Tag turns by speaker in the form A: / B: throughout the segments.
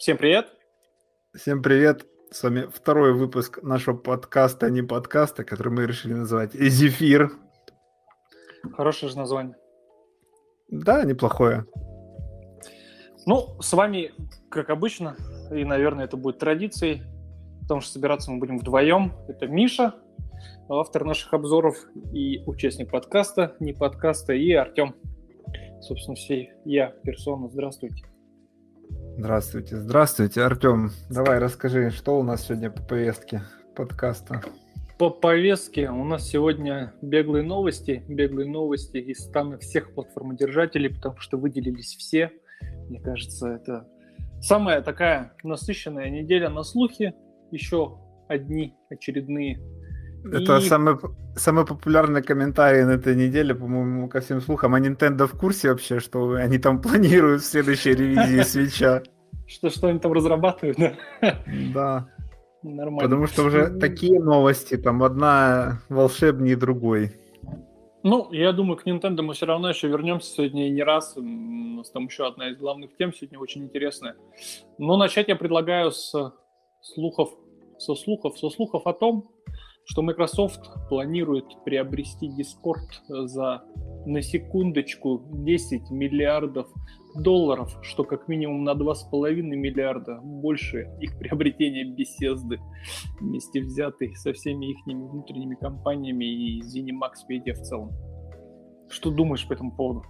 A: Всем привет.
B: Всем привет. С вами второй выпуск нашего подкаста, не подкаста, который мы решили называть «Зефир».
A: Хорошее же название.
B: Да, неплохое.
A: Ну, с вами, как обычно, и, наверное, это будет традицией, потому что собираться мы будем вдвоем. Это Миша, автор наших обзоров и участник подкаста, не подкаста, и Артем. Собственно, все я, персона. Здравствуйте.
B: Здравствуйте, здравствуйте, Артем. Давай расскажи, что у нас сегодня по повестке подкаста.
A: По повестке у нас сегодня беглые новости, беглые новости из стана всех платформодержателей, потому что выделились все. Мне кажется, это самая такая насыщенная неделя на слухи. Еще одни очередные
B: это и... самый, самый популярный комментарий на этой неделе, по-моему, ко всем слухам. А Nintendo в курсе вообще, что они там планируют в следующей ревизии свеча?
A: Что, что они там разрабатывают,
B: да? Да. Нормально. Потому что уже такие новости, там одна волшебнее другой.
A: Ну, я думаю, к Nintendo мы все равно еще вернемся сегодня не раз. У нас там еще одна из главных тем сегодня очень интересная. Но начать я предлагаю с слухов, со слухов, со слухов о том, что Microsoft планирует приобрести Discord за, на секундочку, 10 миллиардов долларов, что как минимум на 2,5 миллиарда больше их приобретения беседы вместе взятой со всеми их внутренними компаниями и ZeniMax Media в целом. Что думаешь по этому поводу?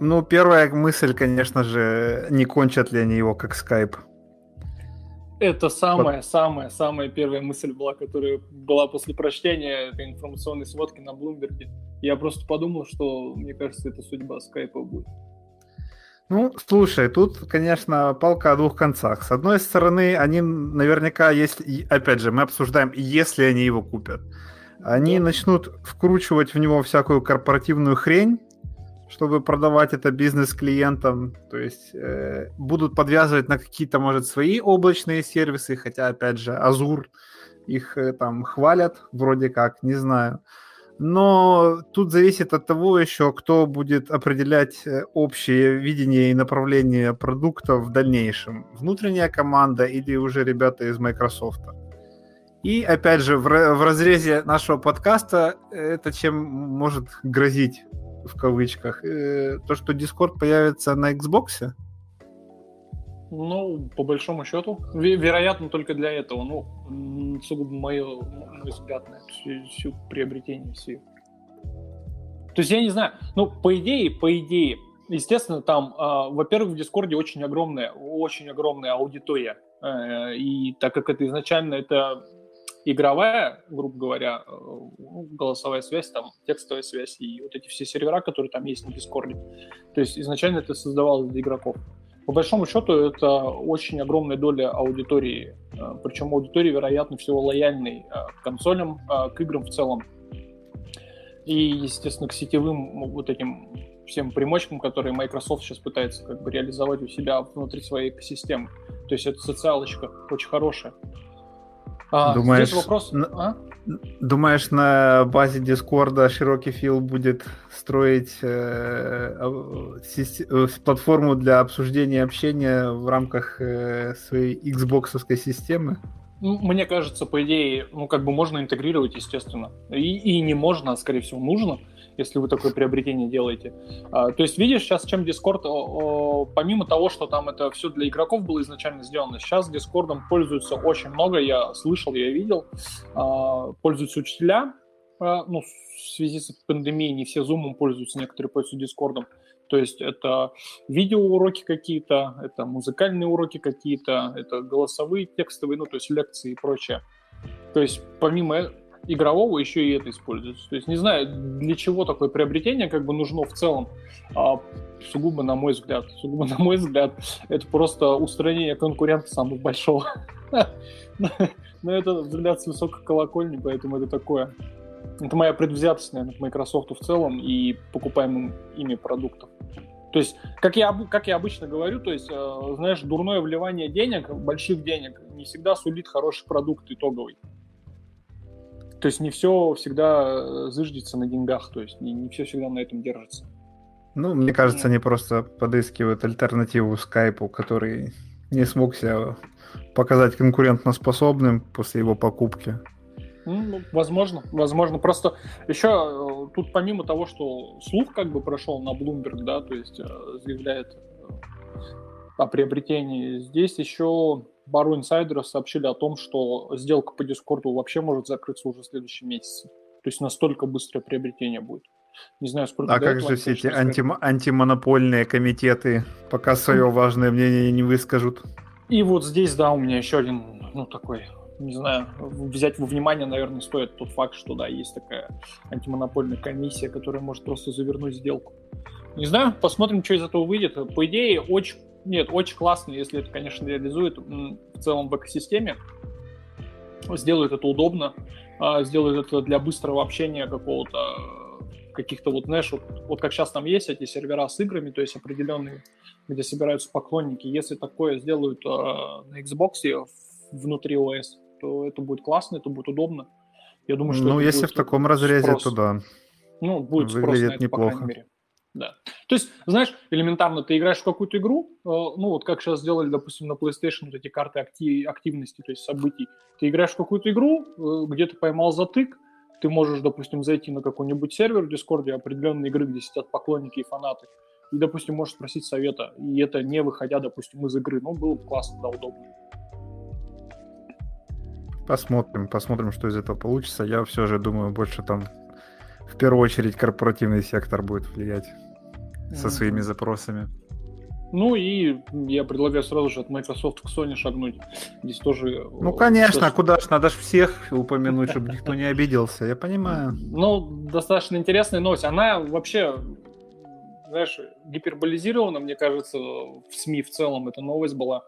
B: Ну, первая мысль, конечно же, не кончат ли они его как Skype.
A: Это самая, самая, самая первая мысль была, которая была после прочтения этой информационной сводки на Блумберге. Я просто подумал, что, мне кажется, это судьба скайпа будет.
B: Ну, слушай, тут, конечно, палка о двух концах. С одной стороны, они наверняка, если, опять же, мы обсуждаем, если они его купят, они да. начнут вкручивать в него всякую корпоративную хрень, чтобы продавать это бизнес-клиентам, то есть э, будут подвязывать на какие-то, может, свои облачные сервисы, хотя, опять же, Azure их э, там хвалят, вроде как, не знаю. Но тут зависит от того еще, кто будет определять э, общее видение и направление продукта в дальнейшем. Внутренняя команда или уже ребята из Microsoft. И опять же, в, в разрезе нашего подкаста это чем может грозить в кавычках, э, то, что Discord появится на Xbox?
A: Ну, по большому счету, вероятно, только для этого. Ну, сугубо мое, мой взгляд на всю, всю приобретение всю. То есть я не знаю, ну, по идее, по идее, естественно, там, э, во-первых, в Дискорде очень огромная, очень огромная аудитория. Э, и так как это изначально это игровая, грубо говоря, э, ну, голосовая связь, там, текстовая связь и вот эти все сервера, которые там есть на Дискорде. То есть изначально это создавалось для игроков. По большому счету это очень огромная доля аудитории, э, причем аудитории, вероятно, всего лояльной э, к консолям, к играм в целом. И, естественно, к сетевым вот этим всем примочкам, которые Microsoft сейчас пытается как бы реализовать у себя внутри своей экосистемы. То есть это социалочка очень хорошая.
B: А, думаешь, здесь вопрос... А? Думаешь, на базе Дискорда широкий фил будет строить э, э, платформу для обсуждения общения в рамках э, своей Xbox системы?
A: Мне кажется, по идее, ну, как бы можно интегрировать, естественно. И, и не можно, а, скорее всего, нужно если вы такое приобретение делаете. А, то есть видишь сейчас, чем Discord, помимо того, что там это все для игроков было изначально сделано, сейчас Discord пользуются очень много, я слышал, я видел, а, пользуются учителя, а, ну, в связи с пандемией не все Zoom пользуются, некоторые пользуются Discord. То есть это видеоуроки какие-то, это музыкальные уроки какие-то, это голосовые, текстовые, ну, то есть лекции и прочее. То есть помимо игрового еще и это используется. То есть не знаю, для чего такое приобретение как бы нужно в целом. А, сугубо на мой взгляд. Сугубо на мой взгляд, это просто устранение конкурента самого большого. Но это взгляд с высокой колокольни, поэтому это такое. Это моя предвзятость, наверное, к Microsoft в целом и покупаемым ими продуктам. То есть, как я, как я обычно говорю, то есть, э, знаешь, дурное вливание денег, больших денег, не всегда сулит хороший продукт итоговый. То есть не все всегда э, зыждется на деньгах, то есть не, не все всегда на этом держится.
B: Ну, мне кажется, они просто подыскивают альтернативу скайпу, который не смог себя показать конкурентоспособным после его покупки.
A: Ну, возможно, возможно. Просто еще э, тут помимо того, что слух как бы прошел на Bloomberg, да, то есть э, заявляет о приобретении, здесь еще пару инсайдеров сообщили о том, что сделка по Дискорду вообще может закрыться уже в следующем месяце. То есть настолько быстрое приобретение будет. Не знаю, сколько...
B: А как же все эти анти антимонопольные комитеты пока свое важное мнение не выскажут?
A: И вот здесь, да, у меня еще один, ну, такой не знаю, взять во внимание, наверное, стоит тот факт, что, да, есть такая антимонопольная комиссия, которая может просто завернуть сделку. Не знаю, посмотрим, что из этого выйдет. По идее, очень, нет, очень классно, если это, конечно, реализует в целом в экосистеме. Сделают это удобно, а, сделают это для быстрого общения какого-то каких-то вот, знаешь, вот, вот как сейчас там есть эти сервера с играми, то есть определенные, где собираются поклонники. Если такое сделают э, на Xbox внутри OS, то это будет классно, это будет удобно. Я думаю, что
B: ну, если в таком разрезе, спрос. то да.
A: Ну, будет Выглядит спрос на это, неплохо. по крайней мере. Да. То есть, знаешь, элементарно ты играешь в какую-то игру, э, ну вот как сейчас сделали, допустим, на PlayStation вот эти карты актив, активности, то есть событий. Ты играешь в какую-то игру, э, где ты поймал затык, ты можешь, допустим, зайти на какой-нибудь сервер в Дискорде определенной игры, где сидят поклонники и фанаты, и, допустим, можешь спросить совета, и это не выходя, допустим, из игры. Ну, было бы классно, да, удобно.
B: Посмотрим, посмотрим, что из этого получится. Я все же думаю, больше там в первую очередь корпоративный сектор будет влиять mm-hmm. со своими запросами.
A: Ну и я предлагаю сразу же от Microsoft к Sony шагнуть. Здесь тоже...
B: Ну, конечно, тоже... куда ж, надо же всех упомянуть, чтобы никто не обиделся, я понимаю.
A: Ну, достаточно интересная новость. Она вообще, знаешь, гиперболизирована, мне кажется, в СМИ в целом эта новость была.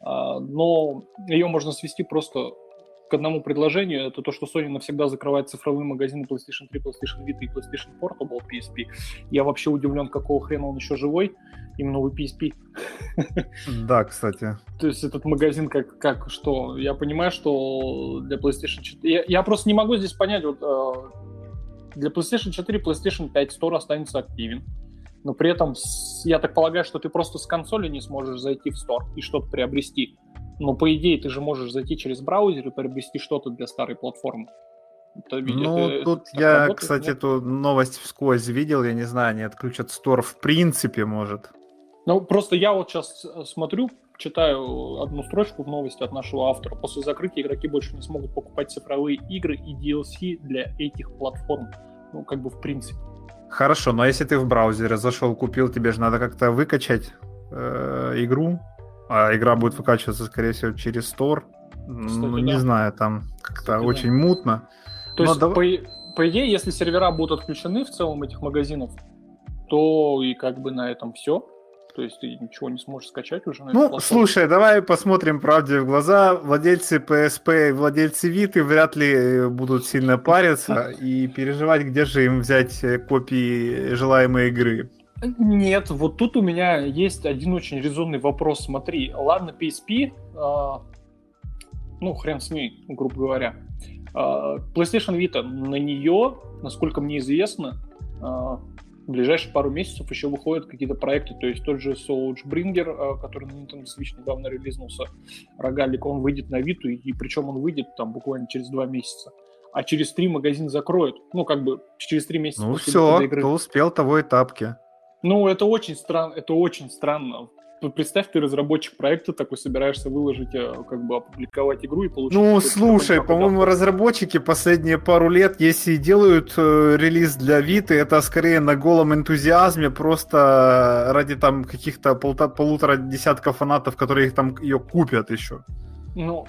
A: А, но ее можно свести просто к одному предложению, это то, что Sony навсегда закрывает цифровые магазины PlayStation 3, PlayStation Vita и PlayStation Portable PSP. Я вообще удивлен, какого хрена он еще живой, именно у PSP.
B: Да, кстати.
A: То есть этот магазин как, как что? Я понимаю, что для PlayStation 4... Я, я просто не могу здесь понять, вот э, для PlayStation 4 PlayStation 5 Store останется активен. Но при этом, я так полагаю, что ты просто с консоли не сможешь зайти в Store и что-то приобрести. Но по идее ты же можешь зайти через браузер и приобрести что-то для старой платформы.
B: Это, ну, это, тут это я, работает, кстати, нет? эту новость вскользь видел, я не знаю, они отключат стор в принципе, может.
A: Ну, просто я вот сейчас э, смотрю, читаю одну строчку в новости от нашего автора. После закрытия игроки больше не смогут покупать цифровые игры и DLC для этих платформ. Ну, как бы в принципе.
B: Хорошо, но если ты в браузере зашел, купил, тебе же надо как-то выкачать э, игру, а игра будет выкачиваться, скорее всего, через Store. Кстати, ну, не да. знаю, там как-то очень да. мутно.
A: То Но есть, дав... по, по идее, если сервера будут отключены в целом этих магазинов, то и как бы на этом все. То есть ты ничего не сможешь скачать уже на
B: Ну, слушай, давай посмотрим правде в глаза. Владельцы PSP и владельцы Vita вряд ли будут сильно париться и переживать, где же им взять копии желаемой игры.
A: Нет, вот тут у меня есть один очень резонный вопрос. Смотри, ладно, PSP, э, а, ну, хрен с ней, грубо говоря. Э, PlayStation Vita, на нее, насколько мне известно, э, в ближайшие пару месяцев еще выходят какие-то проекты, то есть тот же Soulbringer, который на Nintendo Switch недавно релизнулся, рогалик, он выйдет на Vita, и, и причем он выйдет там буквально через два месяца а через три магазин закроют. Ну, как бы через три месяца.
B: Ну все, игры. кто успел, того и тапки.
A: Ну, это очень странно, это очень странно. Представь, ты разработчик проекта такой собираешься выложить, э, как бы опубликовать игру и получить...
B: Ну, слушай, по-моему, разработчики последние пару лет, если делают э, релиз для Виты, это скорее на голом энтузиазме, просто ради там каких-то полта- полутора десятков фанатов, которые их там ее купят еще.
A: Ну,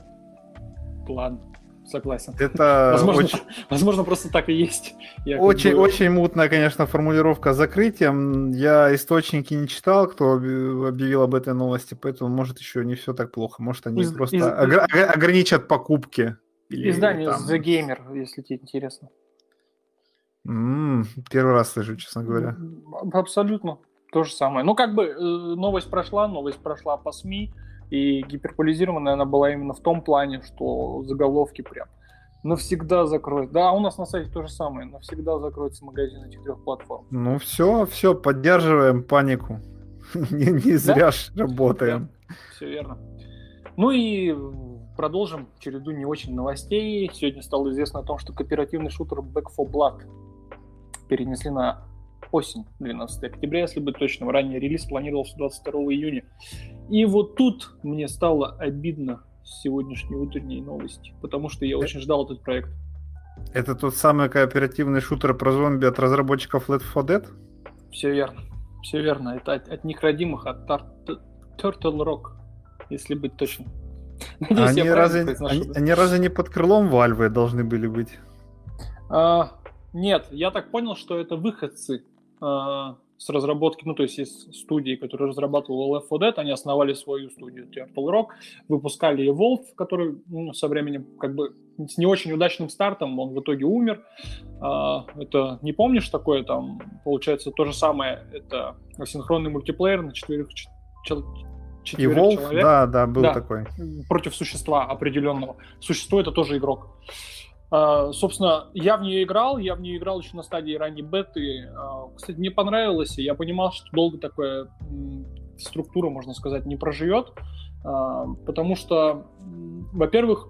A: ладно согласен.
B: Это
A: возможно, очень... возможно, просто так и есть.
B: Я очень, бы... очень мутная, конечно, формулировка закрытием. Я источники не читал, кто объявил об этой новости, поэтому, может, еще не все так плохо. Может, они из, просто из, огр... ограничат покупки.
A: Или, Издание там... The Gamer, если тебе интересно.
B: м первый раз слышу, честно говоря.
A: Абсолютно. То же самое. Ну, как бы э, новость прошла, новость прошла по СМИ. И гиперполизированная она была именно в том плане, что заголовки прям навсегда закроют. Да, у нас на сайте то же самое. Навсегда закроется магазин этих трех платформ.
B: Ну все, все, поддерживаем панику. не, не зря да? ж работаем.
A: Да, все верно. Ну и продолжим череду не очень новостей. Сегодня стало известно о том, что кооперативный шутер Back 4 Blood перенесли на осень, 12 октября, если быть точным. Ранее релиз планировался 22 июня. И вот тут мне стало обидно сегодняшней утренней новости, потому что я очень ждал этот проект.
B: Это тот самый кооперативный шутер про зомби от разработчиков Left 4 Dead?
A: Все верно. Все верно. Это от, от них родимых, от Turtle Rock, если быть точным.
B: Надеюсь, они, разве, они, они разве не под крылом Valve должны были быть?
A: А, нет, я так понял, что это выходцы с разработки, ну, то есть из студии, которая разрабатывала Left 4 Dead, они основали свою студию Turtle Rock, выпускали Evolve, который ну, со временем как бы с не очень удачным стартом, он в итоге умер. А, это, не помнишь такое, там, получается, то же самое, это асинхронный мультиплеер на четверых, четверых
B: Evolve, человек. Да, да, был да, такой.
A: Против существа определенного. Существо это тоже игрок. Uh, собственно, я в нее играл, я в нее играл еще на стадии ранней беты. Uh, кстати, мне понравилось, и я понимал, что долго такая структура, можно сказать, не проживет, uh, потому что, во-первых,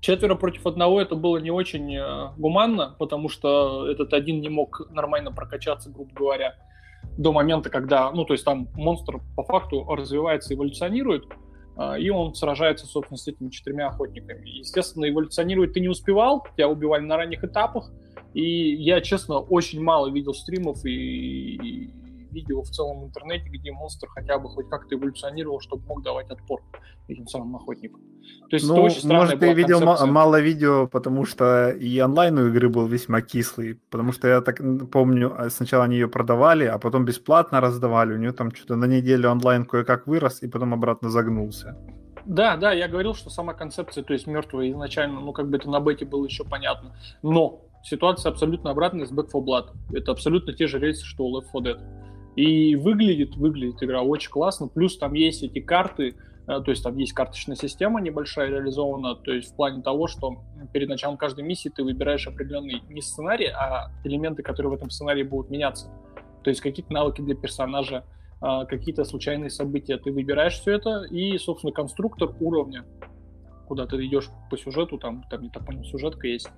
A: четверо против одного это было не очень гуманно, потому что этот один не мог нормально прокачаться, грубо говоря, до момента, когда, ну, то есть там монстр по факту развивается, эволюционирует, а, и он сражается, собственно, с этими четырьмя охотниками. Естественно, эволюционировать ты не успевал, тебя убивали на ранних этапах, и я, честно, очень мало видел стримов и, видео в целом интернете, где монстр хотя бы хоть как-то эволюционировал, чтобы мог давать отпор этим самым охотникам.
B: То есть ну, это очень может, ты видел концепция. мало видео, потому что и онлайн у игры был весьма кислый, потому что я так помню, а, сначала они ее продавали, а потом бесплатно раздавали, у нее там что-то на неделю онлайн кое-как вырос, и потом обратно загнулся.
A: Да, да, я говорил, что сама концепция, то есть мертвая изначально, ну как бы это на бете было еще понятно. Но ситуация абсолютно обратная с Back 4 Blood. Это абсолютно те же рельсы, что у Left 4 Dead. И выглядит, выглядит игра очень классно. Плюс там есть эти карты, э, то есть там есть карточная система небольшая реализована, то есть в плане того, что перед началом каждой миссии ты выбираешь определенный не сценарий, а элементы, которые в этом сценарии будут меняться. То есть какие-то навыки для персонажа, а, какие-то случайные события. Ты выбираешь все это, и, собственно, конструктор уровня, куда ты идешь по сюжету, там, там не так понял, сюжетка есть.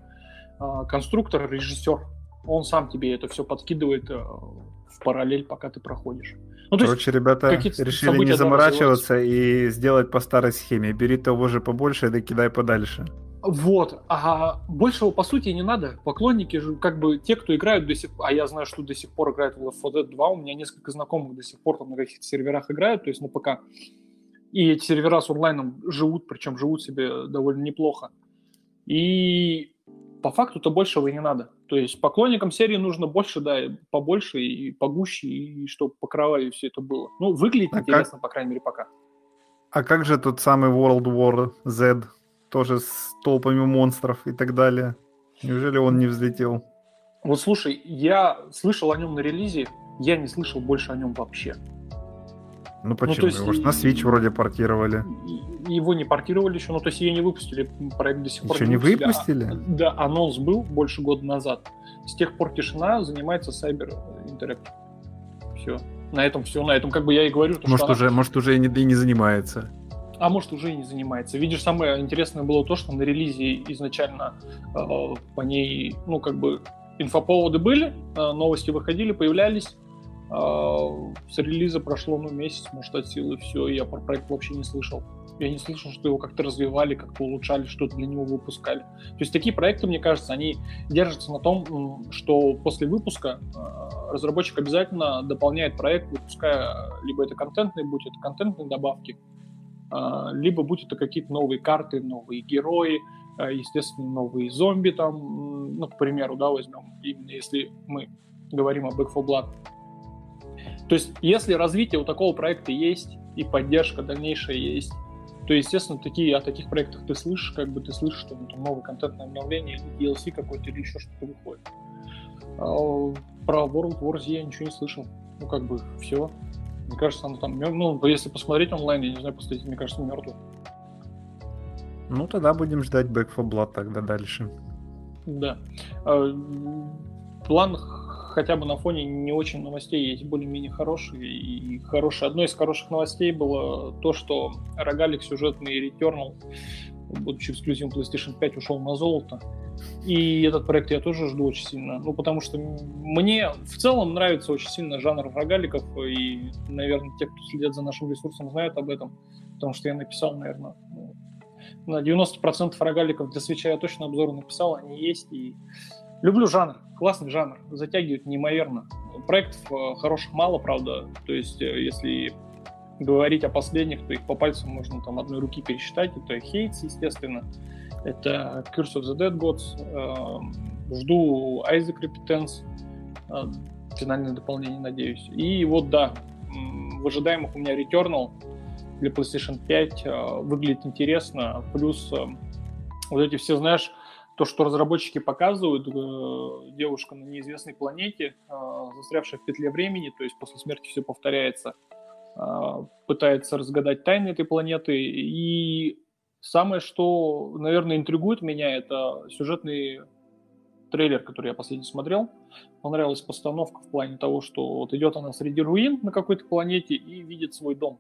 A: А, конструктор, режиссер, он сам тебе это все подкидывает э, в параллель, пока ты проходишь.
B: Ну, Короче, ребята решили не заморачиваться и сделать по старой схеме. Бери того же побольше и докидай подальше.
A: Вот, а большего по сути не надо. Поклонники же, как бы те, кто играют до сих пор, а я знаю, что до сих пор играют в Left 4 Dead 2, у меня несколько знакомых до сих пор там на каких-то серверах играют, то есть на ПК. И эти сервера с онлайном живут, причем живут себе довольно неплохо. И по факту-то большего и не надо. То есть поклонникам серии нужно больше, да, побольше и погуще, и чтобы по кровави все это было. Ну, выглядит а интересно, как... по крайней мере, пока.
B: А как же тот самый World War Z, тоже с толпами монстров и так далее? Неужели он не взлетел?
A: Вот слушай, я слышал о нем на релизе, я не слышал больше о нем вообще.
B: Ну почему? Ну, есть, Его на Switch вроде портировали.
A: Его не портировали еще, ну то есть ее не выпустили, проект до сих
B: пор еще не выпустили.
A: А, да, анонс был больше года назад. С тех пор тишина, занимается Cyber Interactive. Все. На этом все, на этом как бы я и говорю.
B: То, может, что уже, она... может, уже и не, и не занимается.
A: А может, уже и не занимается. Видишь, самое интересное было то, что на релизе изначально э, по ней, ну, как бы, инфоповоды были, э, новости выходили, появлялись, с релиза прошло ну, месяц, может, от силы, все, я про проект вообще не слышал. Я не слышал, что его как-то развивали, как-то улучшали, что-то для него выпускали. То есть такие проекты, мне кажется, они держатся на том, что после выпуска а, разработчик обязательно дополняет проект, выпуская либо это контентные, будь это контентные добавки, а, либо будь это какие-то новые карты, новые герои, естественно, новые зомби там, ну, к примеру, да, возьмем, именно если мы говорим о Back 4 Blood, то есть, если развитие у такого проекта есть и поддержка дальнейшая есть, то, естественно, такие, о таких проектах ты слышишь, как бы ты слышишь, что там новое контентное обновление, или DLC какой-то, или еще что-то выходит. А, про World War Z я ничего не слышал. Ну, как бы, все. Мне кажется, оно там, ну, если посмотреть онлайн, я не знаю, посмотреть, мне кажется, мертвый.
B: Ну, тогда будем ждать Back 4 Blood тогда дальше.
A: Да. А, план хотя бы на фоне не очень новостей есть более-менее хорошие. И хорошие. Одной из хороших новостей было то, что рогалик сюжетный Returnal, будучи эксклюзивом PlayStation 5, ушел на золото. И этот проект я тоже жду очень сильно. Ну, потому что мне в целом нравится очень сильно жанр рогаликов. И, наверное, те, кто следят за нашим ресурсом, знают об этом. Потому что я написал, наверное, ну, на 90% рогаликов для свеча я точно обзор написал, они есть. И люблю жанр, классный жанр, затягивает неимоверно. Проектов э, хороших мало, правда. То есть, э, если говорить о последних, то их по пальцам можно там одной руки пересчитать. Это Хейтс, естественно. Это Curse of the Dead Gods. Э, жду Isaac Repentance. Финальное дополнение, надеюсь. И вот, да, в ожидаемых у меня Returnal для PlayStation 5 э, выглядит интересно. Плюс э, вот эти все, знаешь, то, что разработчики показывают, э, девушка на неизвестной планете, застрявшая в петле времени, то есть после смерти все повторяется, пытается разгадать тайны этой планеты. И самое, что, наверное, интригует меня, это сюжетный трейлер, который я последний смотрел. Понравилась постановка в плане того, что вот идет она среди руин на какой-то планете и видит свой дом.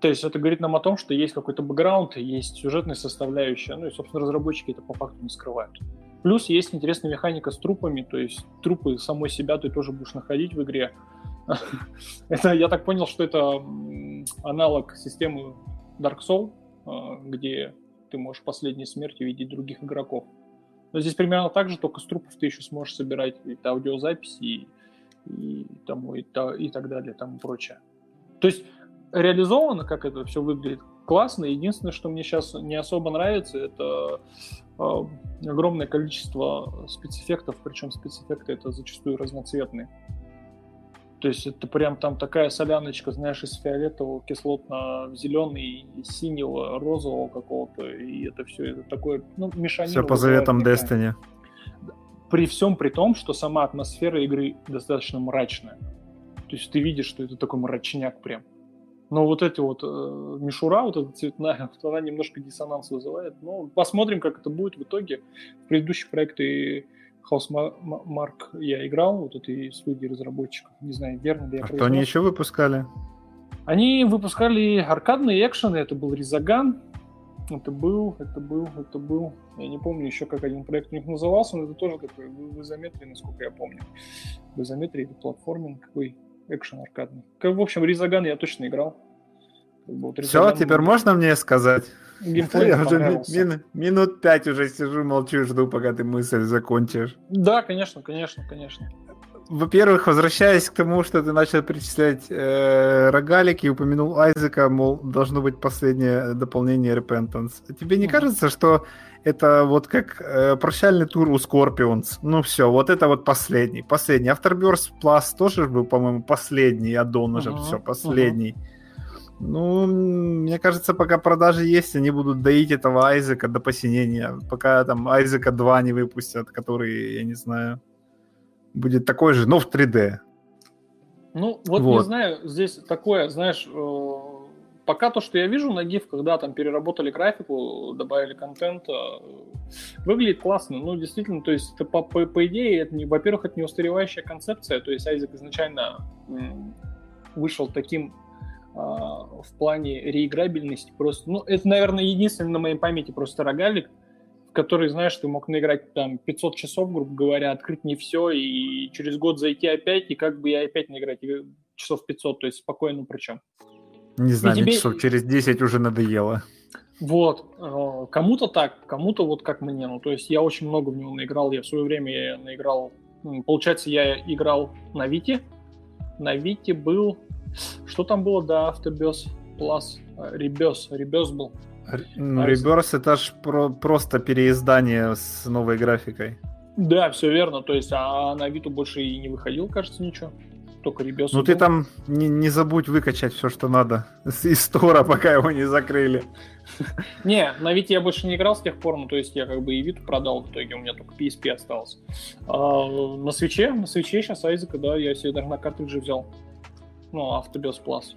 A: То есть это говорит нам о том, что есть какой-то бэкграунд, есть сюжетная состоящая, ну и, собственно, разработчики это по факту не скрывают. Плюс есть интересная механика с трупами, то есть трупы самой себя ты тоже будешь находить в игре. это, я так понял, что это аналог системы Dark Soul, а, где ты можешь последней смертью видеть других игроков. Но здесь примерно так же, только с трупов ты еще сможешь собирать аудиозаписи и, и, тому, и, и так далее, тому прочее. То есть реализовано, как это все выглядит, классно. Единственное, что мне сейчас не особо нравится, это э, огромное количество спецэффектов, причем спецэффекты это зачастую разноцветные. То есть это прям там такая соляночка, знаешь, из фиолетового кислотно-зеленый, синего, розового какого-то, и это все это такое, ну, мешанина.
B: Все по заветам Destiny.
A: При всем при том, что сама атмосфера игры достаточно мрачная. То есть ты видишь, что это такой мрачняк прям. Но вот эти вот э, мишура, вот эта цветная, вот она немножко диссонанс вызывает. Но посмотрим, как это будет в итоге. В предыдущие проекты Housemark я играл, вот этой студии разработчиков. Не знаю, верно ли я
B: А что они еще выпускали?
A: Они выпускали аркадные экшены, это был Ризаган, это был, это был, это был, я не помню еще, как один проект у них назывался, но это тоже такой в изометрии, насколько я помню. В изометрии это платформинг, какой экшен аркадный. В общем, Ризаган я точно играл.
B: Вот Все, теперь можно мне сказать? Геймплей я уже мин, минут пять уже сижу, молчу, жду, пока ты мысль закончишь.
A: Да, конечно, конечно, конечно.
B: Во-первых, возвращаясь к тому, что ты начал перечислять э, рогалики и упомянул Айзека, мол, должно быть последнее дополнение Repentance. Тебе не mm-hmm. кажется, что это вот как э, прощальный тур у Scorpions. Ну все, вот это вот последний. Последний. Afterbirth Plus тоже был, по-моему, последний. Аддон уже uh-huh, все, последний. Uh-huh. Ну, мне кажется, пока продажи есть, они будут доить этого Айзека до посинения. Пока там Айзека 2 не выпустят, который, я не знаю, будет такой же, но в 3D.
A: Ну, вот, вот. не знаю, здесь такое, знаешь, э, пока то, что я вижу на гифках, да, там переработали графику, добавили контент, выглядит классно. Ну, действительно, то есть, это по, по, по идее, это не, во-первых, это не устаревающая концепция, то есть Айзек изначально вышел таким а, в плане реиграбельности просто, ну, это, наверное, единственный на моей памяти просто рогалик, в который, знаешь, ты мог наиграть там 500 часов, грубо говоря, открыть не все, и через год зайти опять, и как бы я опять наиграть часов 500, то есть спокойно причем.
B: Не знаю, тебе... часов через 10 уже надоело.
A: Вот, э, кому-то так, кому-то вот как мне. Ну, то есть я очень много в него наиграл. Я в свое время наиграл, получается, я играл на Вите. На Вите был, что там было до Автобес Plus? Ребес, Ребес был.
B: Ну, Реберс это ж про- просто переиздание с новой графикой.
A: Да, все верно. То есть, а на Виту больше и не выходил, кажется, ничего только ребес.
B: Ну ты там не, не забудь выкачать все, что надо из стора, пока его не закрыли.
A: Не, на Вите я больше не играл с тех пор, ну то есть я как бы и Виту продал в итоге, у меня только PSP остался. А, на свече, на свече сейчас Айзека, да, я себе даже на картридже взял. Ну, Автобес Plus.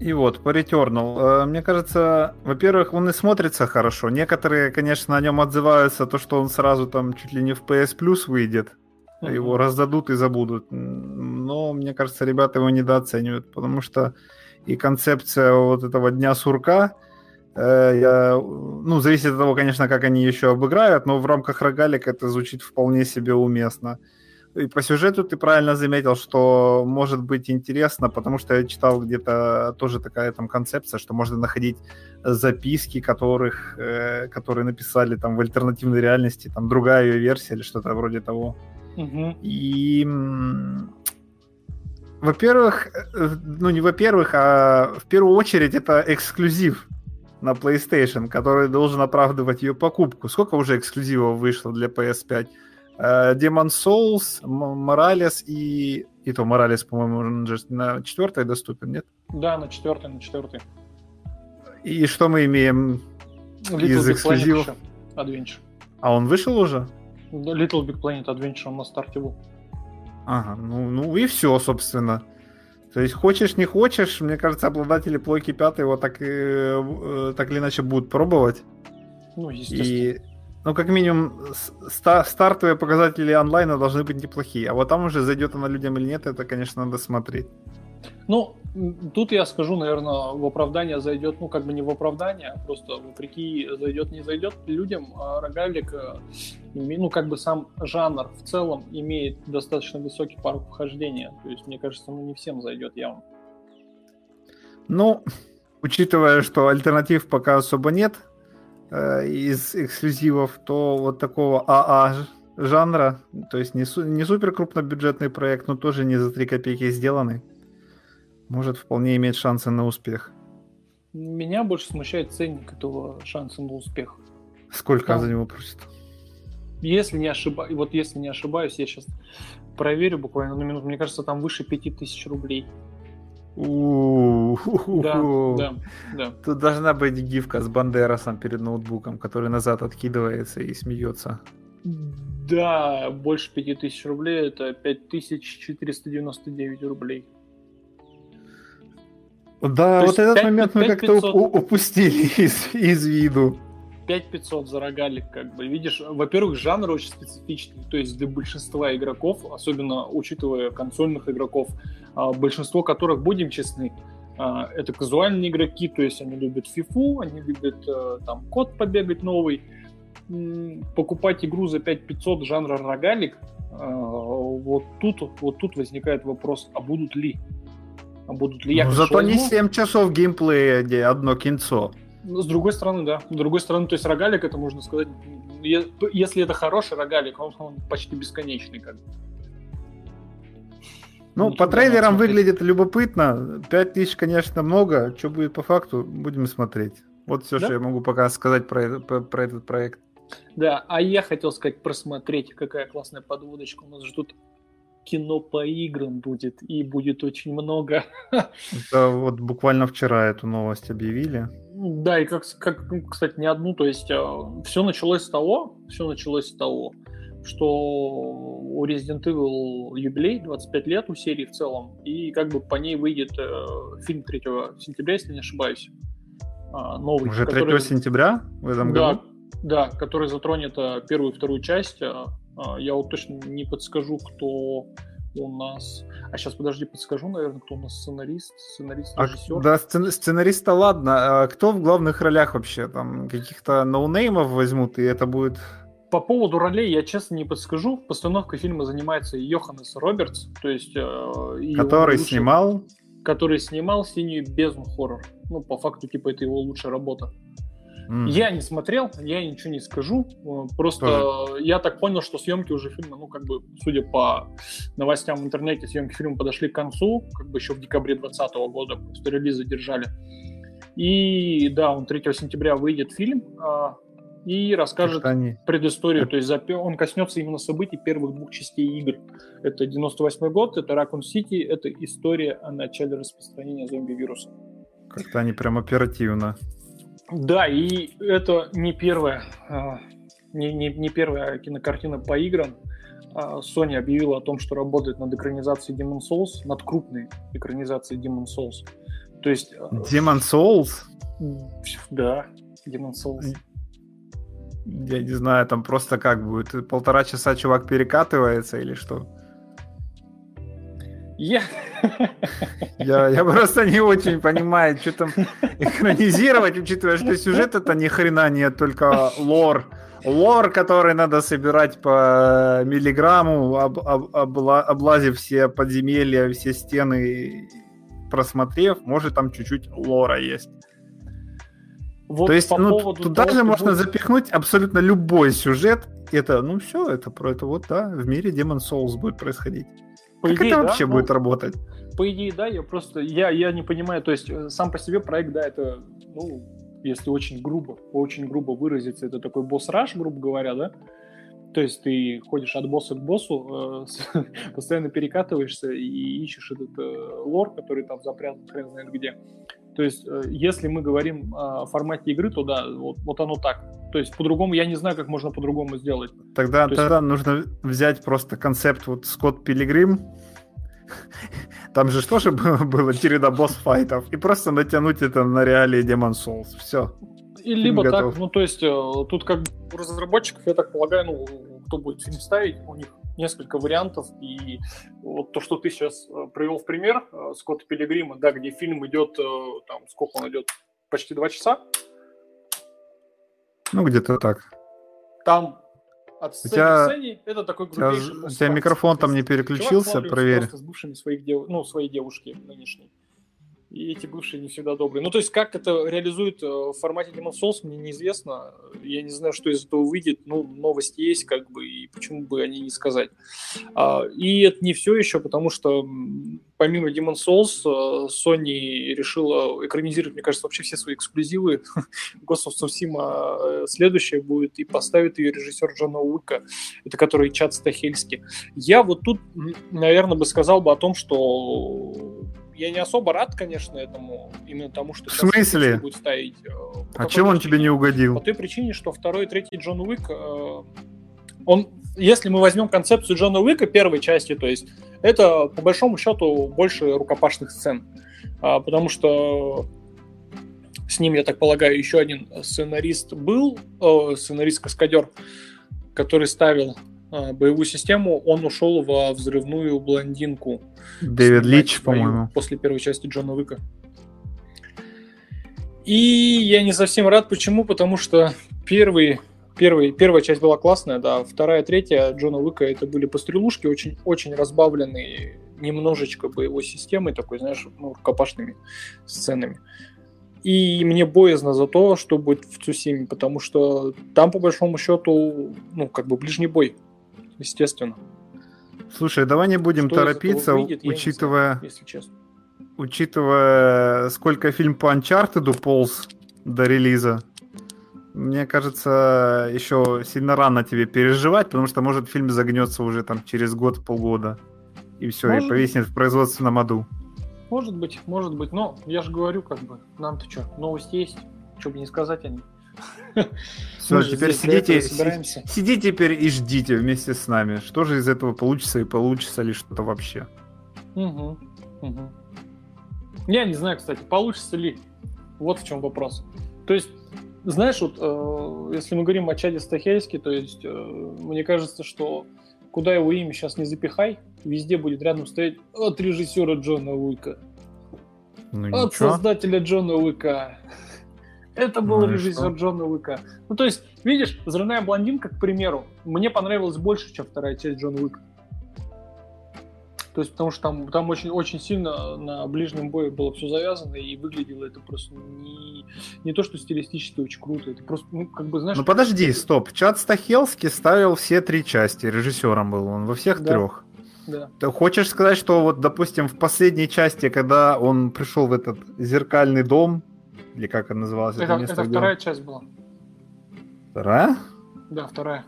B: И вот, по Returnal. Э, мне кажется, во-первых, он и смотрится хорошо. Некоторые, конечно, о нем отзываются, то, что он сразу там чуть ли не в PS Plus выйдет. Uh-huh. Его раздадут и забудут. Но, мне кажется, ребята его недооценивают, потому что и концепция вот этого дня сурка, э, я, ну, зависит от того, конечно, как они еще обыграют, но в рамках рогалика это звучит вполне себе уместно. И по сюжету ты правильно заметил, что может быть интересно, потому что я читал где-то тоже такая там концепция, что можно находить записки, которых, э, которые написали там в альтернативной реальности, там другая ее версия или что-то вроде того. Угу. И во-первых, э, ну не во-первых, а в первую очередь это эксклюзив на PlayStation, который должен оправдывать ее покупку. Сколько уже эксклюзивов вышло для PS5? Э, Demon Souls, Morales и... И то Morales, по-моему, на четвертой доступен, нет?
A: Да, на четвертой, на четвертой.
B: И что мы имеем Little из Big эксклюзивов?
A: Adventure.
B: А он вышел уже?
A: Little Big Planet Adventure он на старте был.
B: Ага, ну, ну и все, собственно. То есть хочешь, не хочешь, мне кажется, обладатели плойки пятой его так, и, э, так или иначе будут пробовать.
A: Ну, естественно. И
B: ну, как минимум, ста- стартовые показатели онлайна должны быть неплохие. А вот там уже зайдет она людям или нет, это, конечно, надо смотреть.
A: Ну, тут я скажу, наверное, в оправдание зайдет, ну, как бы не в оправдание, а просто вопреки зайдет, не зайдет людям. А рогалик, э, ну, как бы сам жанр в целом имеет достаточно высокий порог вхождения. То есть, мне кажется, ну, не всем зайдет явно.
B: Ну, учитывая, что альтернатив пока особо нет, Э, из эксклюзивов, то вот такого АА жанра, то есть не, су- не супер крупнобюджетный проект, но тоже не за 3 копейки сделанный, может вполне иметь шансы на успех.
A: Меня больше смущает ценник этого шанса на успех.
B: Сколько Там, за него просит?
A: Если не ошибаюсь, вот если не ошибаюсь, я сейчас проверю буквально на минуту, мне кажется, там выше 5000 рублей.
B: Да, да, да. Тут должна быть гифка с Бандерасом перед ноутбуком, который назад откидывается и смеется.
A: Да, больше 5000 рублей, это 5499 рублей.
B: Да, вот этот момент мы как-то упустили из, из виду.
A: 5500 за рогалик, как бы. Видишь, во-первых, жанр очень специфичный, то есть для большинства игроков, особенно учитывая консольных игроков, а, большинство которых, будем честны, а, это казуальные игроки, то есть они любят фифу, они любят э, там код побегать новый, покупать игру за 5500 жанра рогалик, а, вот тут, вот тут возникает вопрос, а будут ли?
B: Будут ли? Я, ну, зато возьму... не 7 часов геймплея, где одно кинцо.
A: Ну, с другой стороны, да. С другой стороны, то есть рогалик, это можно сказать, если это хороший рогалик, он, он почти бесконечный как бы.
B: Ну, Ничего по трейлерам выглядит любопытно. 5000, конечно, много. Что будет по факту, будем смотреть. Вот все, да? что я могу пока сказать про, про, про этот проект.
A: Да, а я хотел сказать, просмотреть, какая классная подводочка. У нас ждут кино по играм будет, и будет очень много.
B: Это вот буквально вчера эту новость объявили.
A: Да, и как, как кстати, не одну, то есть э, все началось с того, все началось с того, что у Resident Evil юбилей, 25 лет у серии в целом, и как бы по ней выйдет э, фильм 3 сентября, если не ошибаюсь.
B: Э, новый. Уже 3 который... сентября в этом
A: да,
B: году?
A: Да, который затронет э, первую и вторую часть. Э, я вот точно не подскажу, кто у нас... А сейчас, подожди, подскажу, наверное, кто у нас сценарист, сценарист, режиссер.
B: А, да, сцен... сценариста ладно. А кто в главных ролях вообще? Там каких-то ноунеймов возьмут, и это будет
A: по поводу ролей я честно не подскажу. Постановкой фильма занимается Йоханнес Робертс, то есть... Э,
B: который лучший, снимал?
A: Который снимал «Синюю бездну» хоррор. Ну, по факту, типа, это его лучшая работа. Mm. Я не смотрел, я ничего не скажу. Э, просто Тоже. я так понял, что съемки уже фильма, ну, как бы, судя по новостям в интернете, съемки фильма подошли к концу, как бы еще в декабре 2020 года, просто релиз задержали. И да, он 3 сентября выйдет фильм. А, и расскажет они... предысторию. То есть он коснется именно событий первых двух частей игр. Это 98 год, это Raccoon City, это история о начале распространения зомби-вируса.
B: Как-то они прям оперативно.
A: Да, и это не первая, а, не, не, не первая кинокартина по играм. А, Sony объявила о том, что работает над экранизацией Demon Souls, над крупной экранизацией Demon Souls. То есть...
B: Demon Souls?
A: Да, Demon Souls.
B: Я не знаю, там просто как будет? Полтора часа чувак перекатывается или что?
A: Я...
B: Я, я просто не очень понимаю, что там экранизировать, учитывая, что сюжет это ни хрена нет, только лор. Лор, который надо собирать по миллиграмму, об, об, обла, облазив все подземелья, все стены, просмотрев, может там чуть-чуть лора есть. Вот То есть, ну, туда того, же можно будет... запихнуть абсолютно любой сюжет. Это, ну все, это про это вот, да, в мире Demon Souls будет происходить. По как идее, это вообще да, будет ну, работать?
A: По идее, да, я просто, я, я не понимаю, то есть э, сам по себе проект, да, это, ну, если очень грубо, очень грубо выразиться, это такой босс-раш, грубо говоря, да, то есть ты ходишь от босса к боссу, э, постоянно перекатываешься и ищешь этот э, лор, который там запрятан хрен знает где. То есть, э, если мы говорим о формате игры, то да, вот, вот оно так. То есть, по-другому, я не знаю, как можно по-другому сделать.
B: Тогда, то тогда есть... нужно взять просто концепт вот Скотт Пилигрим, там же тоже было череда босс-файтов, и просто натянуть это на реалии Demon Souls. Все.
A: И либо готов. так, ну то есть э, тут как у разработчиков, я так полагаю, ну кто будет фильм ставить, у них несколько вариантов, и вот то, что ты сейчас э, привел в пример, э, Скотта Пилигрима, да, где фильм идет, э, там, сколько он идет, почти два часа?
B: Ну, где-то так.
A: Там от сцены тебя... к сцене это такой
B: грубейший... У тебя микрофон там не переключился, проверь.
A: с бывшими своих дев... ну, своей девушки нынешней и эти бывшие не всегда добрые. Ну, то есть, как это реализует э, в формате Demon Souls, мне неизвестно. Я не знаю, что из этого выйдет. Ну, новости есть, как бы, и почему бы они не сказать. А, и это не все еще, потому что помимо Demon Souls, э, Sony решила экранизировать, мне кажется, вообще все свои эксклюзивы. Ghost of Tsushima э, следующая будет, и поставит ее режиссер Джона Уика, это который Чад Стахельский. Я вот тут, наверное, бы сказал бы о том, что я не особо рад, конечно, этому, именно тому, что
B: в смысле?
A: будет ставить. Э,
B: а чем он тебе не угодил?
A: По той причине, что второй и третий Джон Уик, э, он, если мы возьмем концепцию Джона Уика первой части, то есть это по большому счету больше рукопашных сцен, а, потому что с ним, я так полагаю, еще один сценарист был, сценарист-каскадер, который ставил боевую систему, он ушел во взрывную блондинку.
B: Дэвид Лич, по-моему.
A: После первой части Джона Уика. И я не совсем рад, почему? Потому что первый, первый, первая часть была классная, да, вторая, третья Джона Уика это были пострелушки, очень, очень разбавленные немножечко боевой системой, такой, знаешь, ну, рукопашными сценами. И мне боязно за то, что будет в Цусиме, потому что там, по большому счету, ну, как бы ближний бой естественно.
B: Слушай, давай не будем Что торопиться, выйдет, учитывая, знаю, если честно. учитывая, сколько фильм по Uncharted полз до релиза. Мне кажется, еще сильно рано тебе переживать, потому что, может, фильм загнется уже там через год-полгода. И все, может и повиснет в производственном аду.
A: Может быть, может быть. Но я же говорю, как бы, нам-то что, новости есть, что бы не сказать о них.
B: Все, теперь сидите, сидите теперь и ждите вместе с нами. Что же из этого получится и получится ли что-то вообще?
A: Угу, угу. Я не знаю, кстати, получится ли. Вот в чем вопрос. То есть, знаешь, вот э, если мы говорим о Чаде Стахельске, то есть э, мне кажется, что куда его имя сейчас не запихай, везде будет рядом стоять от режиссера Джона Уика. Ну, от ничего. создателя Джона Уика. Это был ну, режиссер Джона Уика. Ну, то есть, видишь, «Взрывная блондинка», к примеру, мне понравилась больше, чем вторая часть Джона Уика. То есть, потому что там, там очень, очень сильно на ближнем бое было все завязано, и выглядело это просто не, не то, что стилистически очень круто, это просто, ну, как бы, знаешь...
B: Ну, подожди, стоп. Чад Стахелский ставил все три части, режиссером был он, во всех да. трех. Да. Ты хочешь сказать, что вот, допустим, в последней части, когда он пришел в этот зеркальный дом, или как она называлась?
A: Это, это, место, это вторая часть была.
B: Вторая?
A: Да, вторая.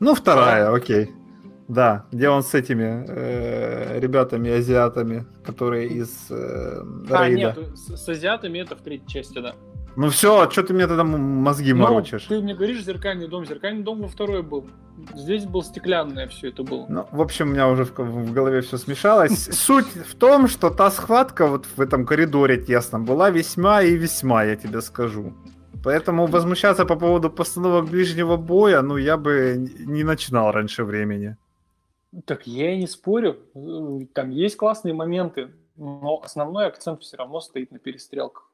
B: Ну, вторая, вторая. окей. Да, где он с этими э, ребятами, азиатами, которые из э,
A: А, нет, с, с азиатами это в третьей части, да.
B: Ну все, что ты мне тогда мозги ну, морочишь?
A: Ты мне говоришь зеркальный дом. Зеркальный дом во второй был. Здесь был стеклянное все это было.
B: Ну, в общем, у меня уже в, в голове все смешалось. Суть в том, что та схватка вот в этом коридоре тесном была весьма и весьма, я тебе скажу. Поэтому возмущаться по поводу постановок ближнего боя, ну, я бы не начинал раньше времени.
A: Так я и не спорю. Там есть классные моменты, но основной акцент все равно стоит на перестрелках.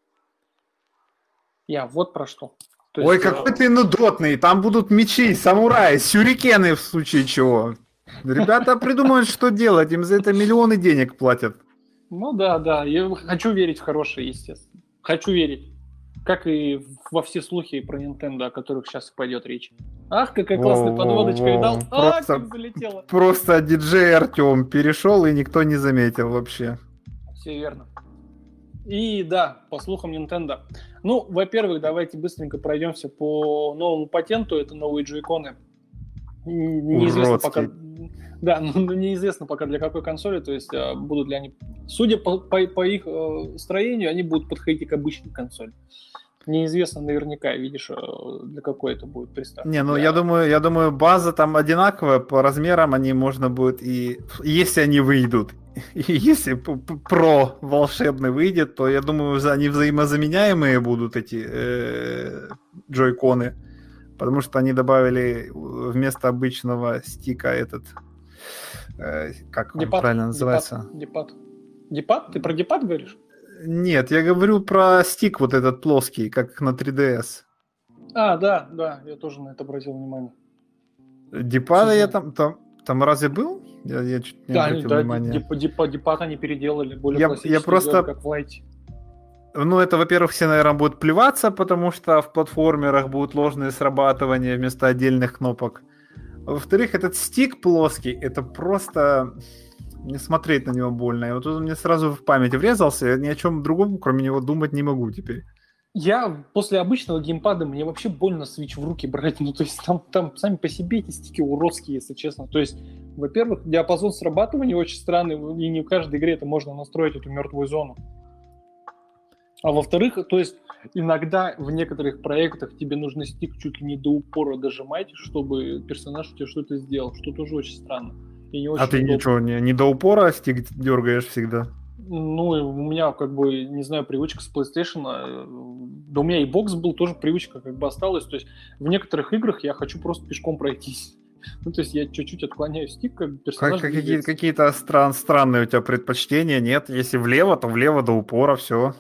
A: Я вот про что.
B: То Ой, есть, какой э... ты нудотный. Там будут мечи, самураи, сюрикены в случае чего. Ребята придумают, что делать. Им за это миллионы денег платят.
A: Ну да, да. Я хочу верить в хорошее, естественно. Хочу верить. Как и во все слухи про Nintendo, о которых сейчас пойдет речь. Ах, какая классная подводочка и дал.
B: А, как залетело. Просто диджей Артем перешел, и никто не заметил вообще.
A: Все верно. И да, по слухам Nintendo. Ну, во-первых, давайте быстренько пройдемся по новому патенту. Это новые джойконы. Неизвестно пока... Да, ну, неизвестно пока для какой консоли, то есть а, будут ли они... Судя по, по, по их э, строению, они будут подходить к обычной консоли. Неизвестно наверняка, видишь, э, для какой это будет приставка.
B: Не, ну для... я думаю, я думаю, база там одинаковая по размерам, они можно будет и если они выйдут, и если про волшебный выйдет, то я думаю, они взаимозаменяемые будут эти э, джойконы, потому что они добавили вместо обычного стика этот э, как он правильно называется?
A: Депад. Депад? Ты про депад говоришь?
B: Нет, я говорю про стик вот этот плоский, как на 3DS.
A: А, да, да, я тоже на это обратил внимание.
B: Депада я там, там, там разве был? Я, я чуть не да, обратил да, внимания.
A: Дип, дип, депад они переделали, более
B: я, я просто... как в лайте. Ну, это, во-первых, все, наверное, будут плеваться, потому что в платформерах будут ложные срабатывания вместо отдельных кнопок. Во-вторых, этот стик плоский, это просто не смотреть на него больно. И вот он мне сразу в память врезался, я ни о чем другом, кроме него, думать не могу теперь.
A: Я после обычного геймпада, мне вообще больно свич в руки брать. Ну, то есть там, там сами по себе эти стики уродские, если честно. То есть, во-первых, диапазон срабатывания очень странный, и не в каждой игре это можно настроить, эту мертвую зону. А во-вторых, то есть иногда в некоторых проектах тебе нужно стик чуть ли не до упора дожимать, чтобы персонаж у тебя что-то сделал, что тоже очень странно.
B: И не очень а ты удобно. ничего, не, не до упора стик дергаешь всегда?
A: Ну, у меня, как бы, не знаю, привычка с PlayStation. Э, да у меня и бокс был, тоже привычка как бы осталась. То есть в некоторых играх я хочу просто пешком пройтись. Ну, то есть я чуть-чуть отклоняю стик, как персонаж.
B: Как, какие, какие-то стран, странные у тебя предпочтения, нет? Если влево, то влево до упора, все.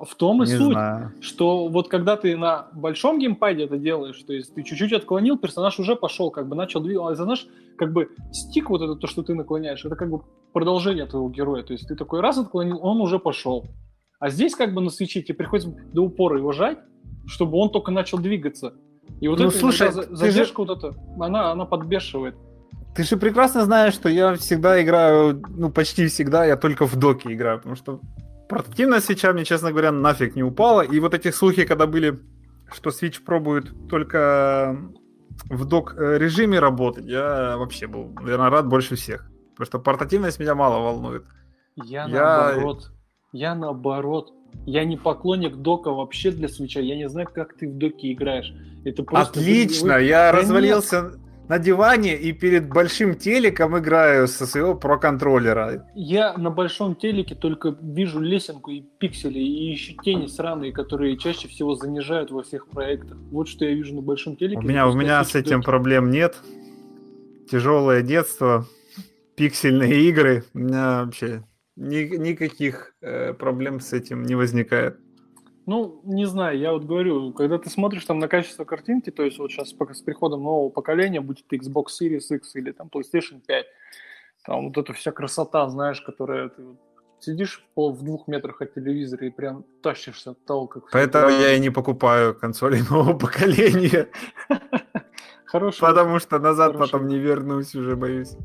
A: В том и не суть, знаю. что вот когда ты на большом геймпаде это делаешь, то есть ты чуть-чуть отклонил, персонаж уже пошел, как бы начал двигаться, а знаешь, как бы стик вот это то, что ты наклоняешь, это как бы продолжение твоего героя, то есть ты такой раз отклонил, он уже пошел. А здесь как бы на свече тебе приходится до упора его жать, чтобы он только начал двигаться. И вот ну, эта слушай, задержка же... вот эта, она, она подбешивает.
B: Ты же прекрасно знаешь, что я всегда играю, ну почти всегда я только в доке играю, потому что портативная свеча мне, честно говоря, нафиг не упала. И вот эти слухи, когда были, что Switch пробует только в док-режиме работать, я вообще был, наверное, рад больше всех. Потому что портативность меня мало волнует.
A: Я, я... наоборот. Я наоборот. Я не поклонник дока вообще для свеча. Я не знаю, как ты в доке играешь.
B: Это просто... Отлично, вы... я да развалился... Нет на диване и перед большим телеком играю со своего про-контроллера.
A: Я на большом телеке только вижу лесенку и пиксели, и еще тени сраные, которые чаще всего занижают во всех проектах. Вот что я вижу на большом телеке.
B: У меня, у меня с этим проблем нет. Тяжелое детство, пиксельные игры. У меня вообще ни, никаких э, проблем с этим не возникает.
A: Ну, не знаю, я вот говорю, когда ты смотришь там на качество картинки, то есть вот сейчас с приходом нового поколения, будет Xbox Series X или там PlayStation 5, там вот эта вся красота, знаешь, которая ты сидишь в двух метрах от телевизора и прям тащишься от того, как...
B: Поэтому я и не покупаю консоли нового поколения. Хорошо. Потому что назад потом не вернусь уже, боюсь.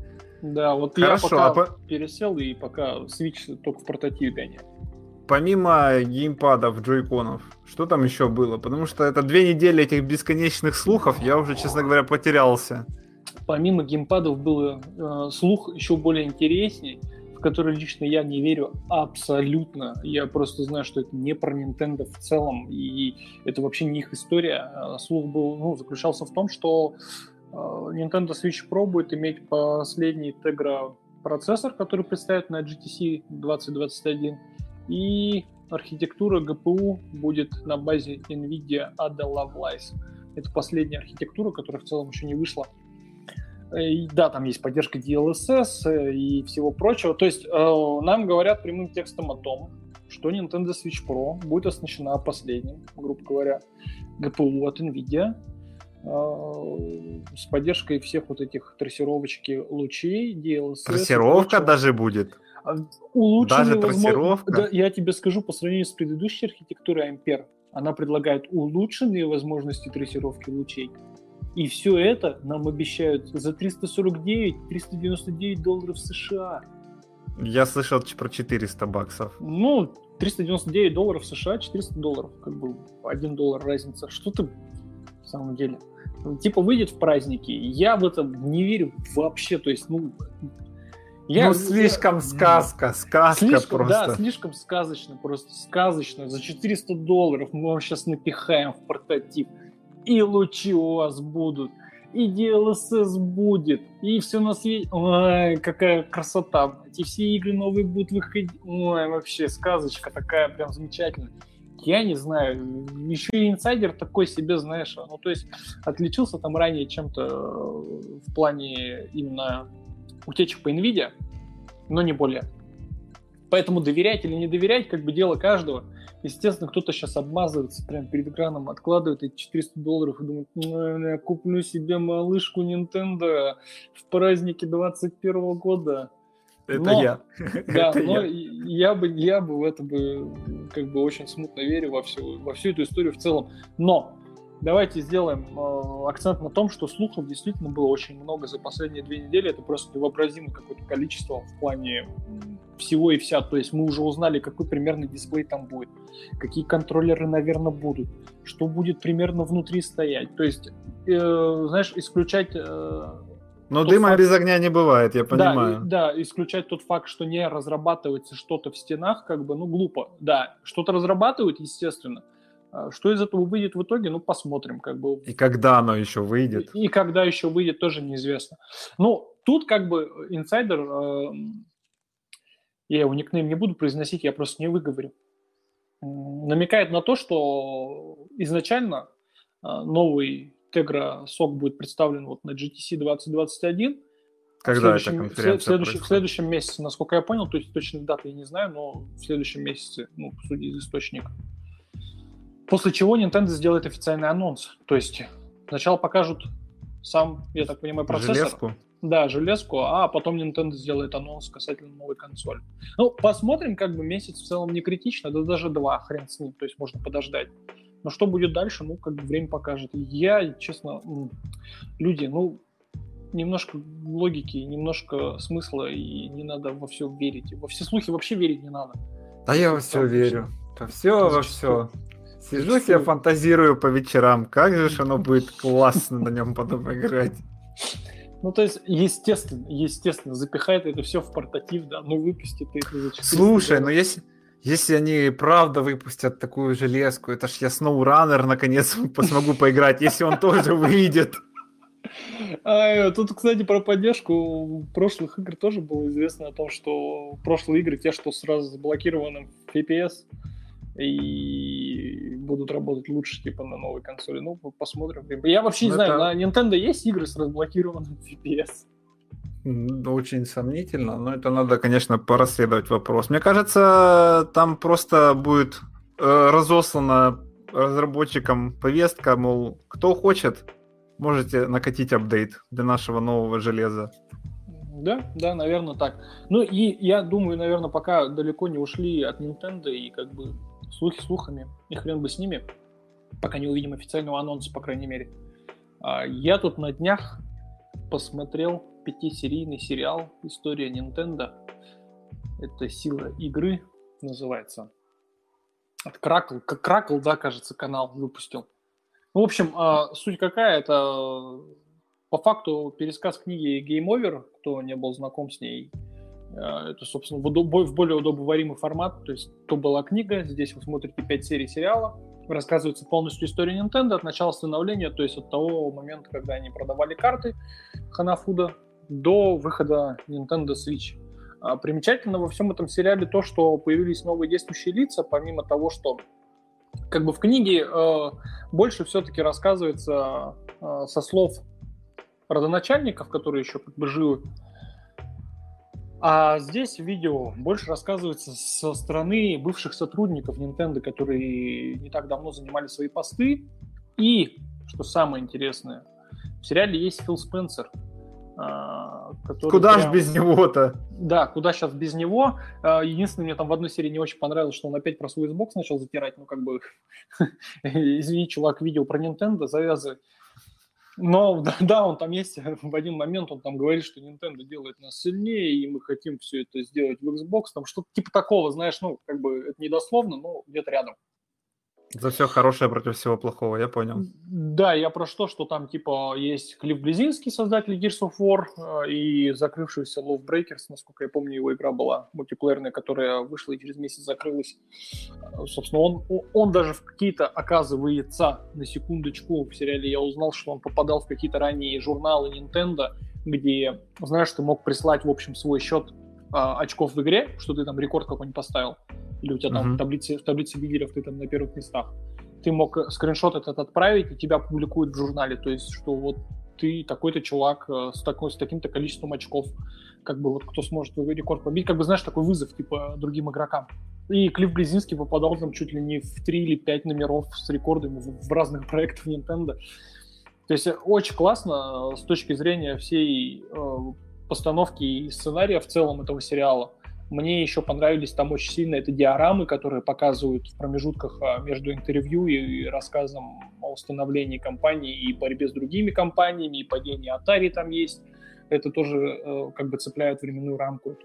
A: Да, вот я пока а пересел и пока Switch только в прототипе гоняю
B: помимо геймпадов, джойконов, что там еще было? Потому что это две недели этих бесконечных слухов, я уже, честно говоря, потерялся.
A: Помимо геймпадов был э, слух еще более интересней, в который лично я не верю абсолютно. Я просто знаю, что это не про Nintendo в целом, и это вообще не их история. А слух был, ну, заключался в том, что э, Nintendo Switch пробует иметь последний Tegra процессор, который представят на GTC 2021 и архитектура GPU будет на базе NVIDIA Ada Lovelace. Это последняя архитектура, которая в целом еще не вышла. Э, и, да, там есть поддержка DLSS э, и всего прочего. То есть э, нам говорят прямым текстом о том, что Nintendo Switch Pro будет оснащена последним, грубо говоря, GPU от NVIDIA, с поддержкой всех вот этих трассировочки лучей, DLSS.
B: Трассировка даже будет?
A: Улучшенная даже трассировка? Да, я тебе скажу, по сравнению с предыдущей архитектурой Ampere, она предлагает улучшенные возможности трассировки лучей. И все это нам обещают за 349-399 долларов США.
B: Я слышал про 400 баксов.
A: Ну, 399 долларов США, 400 долларов, как бы 1 доллар разница. Что ты в самом деле? Типа выйдет в праздники. Я в это не верю вообще. То есть, ну,
B: я, ну, слишком я, сказка, сказка
A: слишком,
B: просто.
A: Да, слишком сказочно, просто сказочно. За 400 долларов мы вам сейчас напихаем в портатив. И лучи у вас будут, и DLSS будет, и все на свете. Ой, какая красота. Эти все игры новые будут выходить. Ой, вообще сказочка такая прям замечательная. Я не знаю, еще и инсайдер такой себе, знаешь, ну то есть отличился там ранее чем-то в плане именно утечек по NVIDIA, но не более. Поэтому доверять или не доверять, как бы дело каждого. Естественно, кто-то сейчас обмазывается прямо перед экраном, откладывает эти 400 долларов и думает, ну, я куплю себе малышку Nintendo в празднике 21 года.
B: Это но, я.
A: Да, Это но я. я бы, я бы в это бы как бы очень смутно верю во всю, во всю эту историю в целом. Но давайте сделаем э, акцент на том, что слухов действительно было очень много за последние две недели. Это просто невообразимое какое-то количество в плане всего и вся. То есть мы уже узнали, какой примерный дисплей там будет, какие контроллеры, наверное, будут, что будет примерно внутри стоять. То есть, э, знаешь, исключать... Э,
B: но дыма факт... без огня не бывает, я понимаю.
A: Да, да, исключать тот факт, что не разрабатывается что-то в стенах, как бы, ну, глупо. Да, что-то разрабатывают, естественно, что из этого выйдет в итоге, ну, посмотрим. Как бы.
B: И когда оно еще выйдет.
A: И, и когда еще выйдет, тоже неизвестно. Ну, тут как бы инсайдер, э, я его никнейм не буду произносить, я просто не выговорю, намекает на то, что изначально э, новый Tegra SOC будет представлен вот на GTC 2021,
B: когда
A: в следующем,
B: эта конференция
A: в, следующем, в следующем месяце, насколько я понял, то есть точной даты я не знаю, но в следующем месяце, ну, судя из источника. После чего Nintendo сделает официальный анонс. То есть сначала покажут сам, я так понимаю, процессор.
B: Железку.
A: Да, железку, а потом Nintendo сделает анонс касательно новой консоли. Ну, посмотрим, как бы месяц в целом не критично, да даже два, хрен с ним, то есть можно подождать. Но что будет дальше, ну, как бы время покажет. Я, честно, люди, ну, немножко логики, немножко смысла, и не надо во все верить. Во все слухи вообще верить не надо.
B: Да я во все верю. Да все во все. Сижу себе, фантазирую по вечерам, как же оно будет классно на нем потом играть.
A: Ну, то есть, естественно, естественно, запихает это все в портатив, да, ну, выпустит это за
B: Слушай, ну, если, если они правда выпустят такую железку, это ж я SnowRunner наконец смогу поиграть, если он тоже выйдет.
A: А, тут, кстати, про поддержку прошлых игр тоже было известно о том, что прошлые игры, те, что сразу заблокированы в FPS, и будут работать лучше, типа, на новой консоли. Ну, посмотрим. Я вообще не ну, знаю, это... на Nintendo есть игры с разблокированным
B: FPS? Очень сомнительно, но это надо, конечно, порасследовать вопрос. Мне кажется, там просто будет э, разослана разработчикам повестка, мол, кто хочет, можете накатить апдейт для нашего нового железа.
A: Да, да, наверное, так. Ну и я думаю, наверное, пока далеко не ушли от Nintendo и как бы слухи слухами, и хрен бы с ними, пока не увидим официального анонса, по крайней мере. А, я тут на днях посмотрел пятисерийный сериал «История Nintendo». Это «Сила игры» называется. От Кракл, Кракл, да, кажется, канал выпустил. Ну, в общем, а, суть какая, это по факту пересказ книги Game Over, кто не был знаком с ней, Э, это, собственно, в, в более удобоваримый формат. То есть, то была книга, здесь вы смотрите 5 серий сериала. Рассказывается полностью история Nintendo от начала становления, то есть от того момента, когда они продавали карты Ханафуда, до выхода Nintendo Switch. А, примечательно во всем этом сериале то, что появились новые действующие лица, помимо того, что как бы в книге э, больше все-таки рассказывается э, со слов родоначальников, которые еще как бы живы. А здесь видео больше рассказывается со стороны бывших сотрудников Nintendo, которые не так давно занимали свои посты. И, что самое интересное, в сериале есть Фил Спенсер,
B: а, куда прям... ж без него-то?
A: Да, куда сейчас без него. А, единственное, мне там в одной серии не очень понравилось, что он опять про свой Xbox начал затирать. Ну, как бы, извини, чувак, видео про Nintendo, завязывай. Но да, он там есть, в один момент он там говорит, что Nintendo делает нас сильнее, и мы хотим все это сделать в Xbox, там что-то типа такого, знаешь, ну, как бы это недословно, но где-то рядом.
B: За все хорошее против всего плохого, я понял.
A: Да, я про что, что там типа есть Клифф Близинский, создатель Gears of War, э, и закрывшийся Love Breakers, насколько я помню, его игра была мультиплеерная, которая вышла и через месяц закрылась. Э, собственно, он, он даже в какие-то, оказывается, на секундочку, в сериале я узнал, что он попадал в какие-то ранние журналы Nintendo, где, знаешь, ты мог прислать, в общем, свой счет а, очков в игре, что ты там рекорд какой-нибудь поставил или у тебя там uh-huh. в, таблице, в таблице лидеров ты там на первых местах, ты мог скриншот этот отправить, и тебя публикуют в журнале, то есть, что вот ты такой-то чувак э, с, такой, с таким-то количеством очков, как бы вот кто сможет твой рекорд побить, как бы, знаешь, такой вызов, типа, другим игрокам. И Клифф Близинский попадал там чуть ли не в 3 или 5 номеров с рекордами в, в разных проектах Nintendo. То есть очень классно э, с точки зрения всей э, постановки и сценария в целом этого сериала. Мне еще понравились там очень сильно это диорамы, которые показывают в промежутках а, между интервью и рассказом о установлении компании и борьбе с другими компаниями, и падении Atari там есть. Это тоже э, как бы цепляет временную рамку.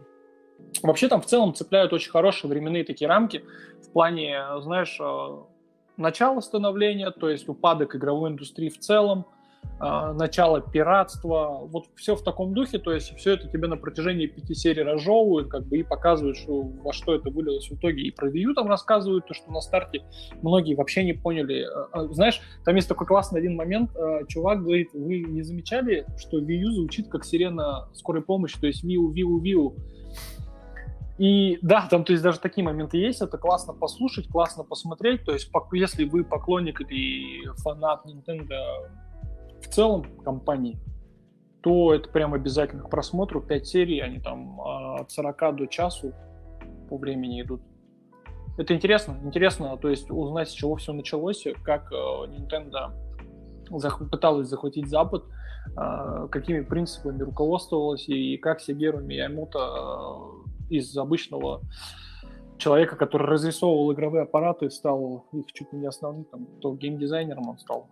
A: Вообще там в целом цепляют очень хорошие временные такие рамки в плане, знаешь, э, начала становления, то есть упадок игровой индустрии в целом, начало пиратства, вот все в таком духе, то есть все это тебе на протяжении пяти серий разжевывают, как бы и показывают, что, во что это вылилось в итоге, и про Wii там рассказывают, то, что на старте многие вообще не поняли. А, а, знаешь, там есть такой классный один момент, чувак говорит, вы не замечали, что Wii звучит как сирена скорой помощи, то есть U, Wii U. И да, там, то есть даже такие моменты есть, это классно послушать, классно посмотреть, то есть если вы поклонник или фанат Nintendo в целом компании, то это прям обязательно к просмотру. 5 серий, они там а, от 40 до часу по времени идут. Это интересно, интересно, то есть узнать, с чего все началось, как э, Nintendo пыталась захватить Запад, э, какими принципами руководствовалась и как Сигеру Миямото э, из обычного человека, который разрисовывал игровые аппараты, стал их чуть ли не основным, там, то геймдизайнером он стал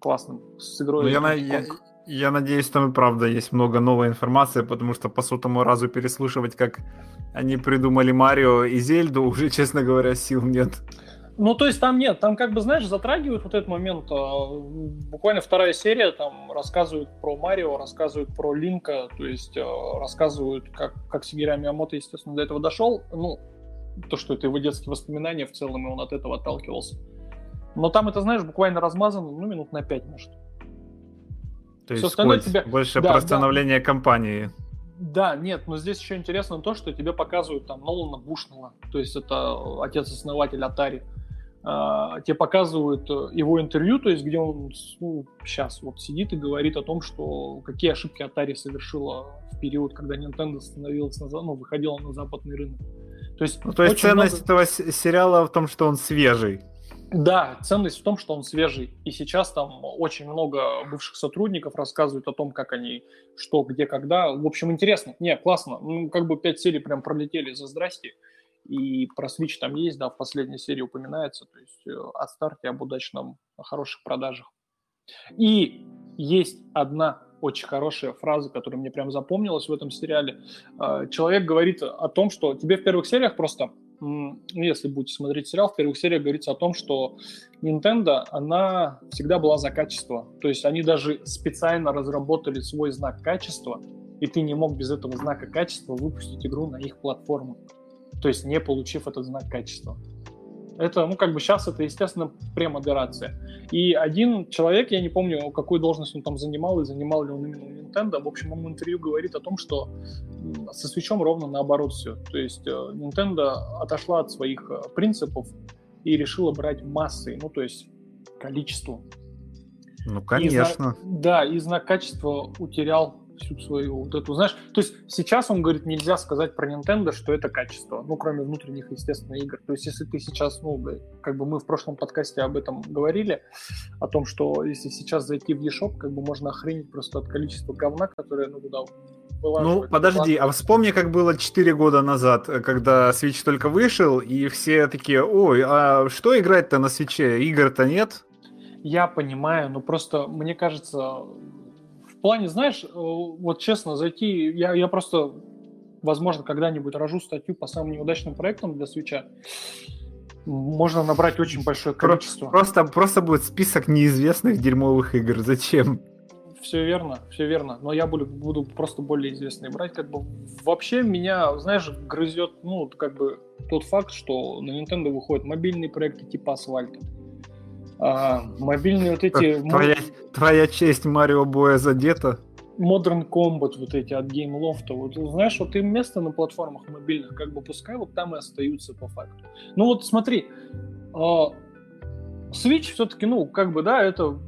A: классным с игрой. Ну,
B: я, на, я, я надеюсь, там и правда есть много новой информации, потому что по сотому разу переслушивать, как они придумали Марио и Зельду, уже, честно говоря, сил нет.
A: Ну, то есть там нет, там как бы, знаешь, затрагивают вот этот момент. А, буквально вторая серия, там рассказывают про Марио, рассказывают про Линка, то есть а, рассказывают, как, как Сигера Миямото, естественно, до этого дошел. Ну, то, что это его детские воспоминания в целом, и он от этого отталкивался. Но там это, знаешь, буквально размазано, ну, минут на 5, может.
B: То есть остальное тебя... больше да, про становление да. компании.
A: Да, нет, но здесь еще интересно то, что тебе показывают там Нолана Бушнелла, то есть это отец-основатель Atari. Uh, тебе показывают э, его интервью, то есть где он ну, сейчас вот сидит и говорит о том, что какие ошибки Atari совершила в период, когда Nintendo становилась на, ну, выходила на западный рынок.
B: То есть, ну, то есть ценность много... этого сериала в том, что он свежий.
A: Да, ценность в том, что он свежий. И сейчас там очень много бывших сотрудников рассказывают о том, как они, что, где, когда. В общем, интересно. Не, классно. Ну, как бы пять серий прям пролетели за здрасте. И про Switch там есть, да, в последней серии упоминается. То есть э, о старте, об удачном, о хороших продажах. И есть одна очень хорошая фраза, которая мне прям запомнилась в этом сериале. Э, человек говорит о том, что тебе в первых сериях просто если будете смотреть сериал, в первых сериях говорится о том, что Nintendo, она всегда была за качество. То есть они даже специально разработали свой знак качества, и ты не мог без этого знака качества выпустить игру на их платформу. То есть не получив этот знак качества. Это, ну, как бы сейчас это, естественно, премодерация. И один человек, я не помню, какую должность он там занимал, и занимал ли он именно у Nintendo, в общем, он в интервью говорит о том, что со свечом ровно наоборот все. То есть э, Nintendo отошла от своих э, принципов и решила брать массой, ну, то есть количеством.
B: Ну, конечно.
A: И знак, да, и знак качества утерял всю свою вот эту, знаешь, то есть сейчас он говорит, нельзя сказать про Nintendo, что это качество, ну, кроме внутренних, естественно, игр. То есть если ты сейчас, ну, как бы мы в прошлом подкасте об этом говорили, о том, что если сейчас зайти в eShop, как бы можно охренеть просто от количества говна, которое, ну, туда
B: ну, подожди, а вспомни, как было 4 года назад, когда Switch только вышел, и все такие, ой, а что играть-то на свече? Игр-то нет?
A: Я понимаю, но просто мне кажется, в плане, знаешь, э, вот честно, зайти, я, я просто, возможно, когда-нибудь рожу статью по самым неудачным проектам для свеча. Можно набрать очень большое количество.
B: Просто, просто будет список неизвестных дерьмовых игр. Зачем?
A: Все верно, все верно. Но я буду, буду просто более известные брать. Как бы вообще меня, знаешь, грызет, ну, как бы тот факт, что на Nintendo выходят мобильные проекты типа Асфальта а, мобильные вот эти...
B: Твоя, твоя честь Марио Боя задета?
A: Modern Combat вот эти от Game Loft. Вот, знаешь, вот им место на платформах мобильных, как бы пускай вот там и остаются по факту. Ну вот смотри, а, Switch все-таки, ну, как бы, да, это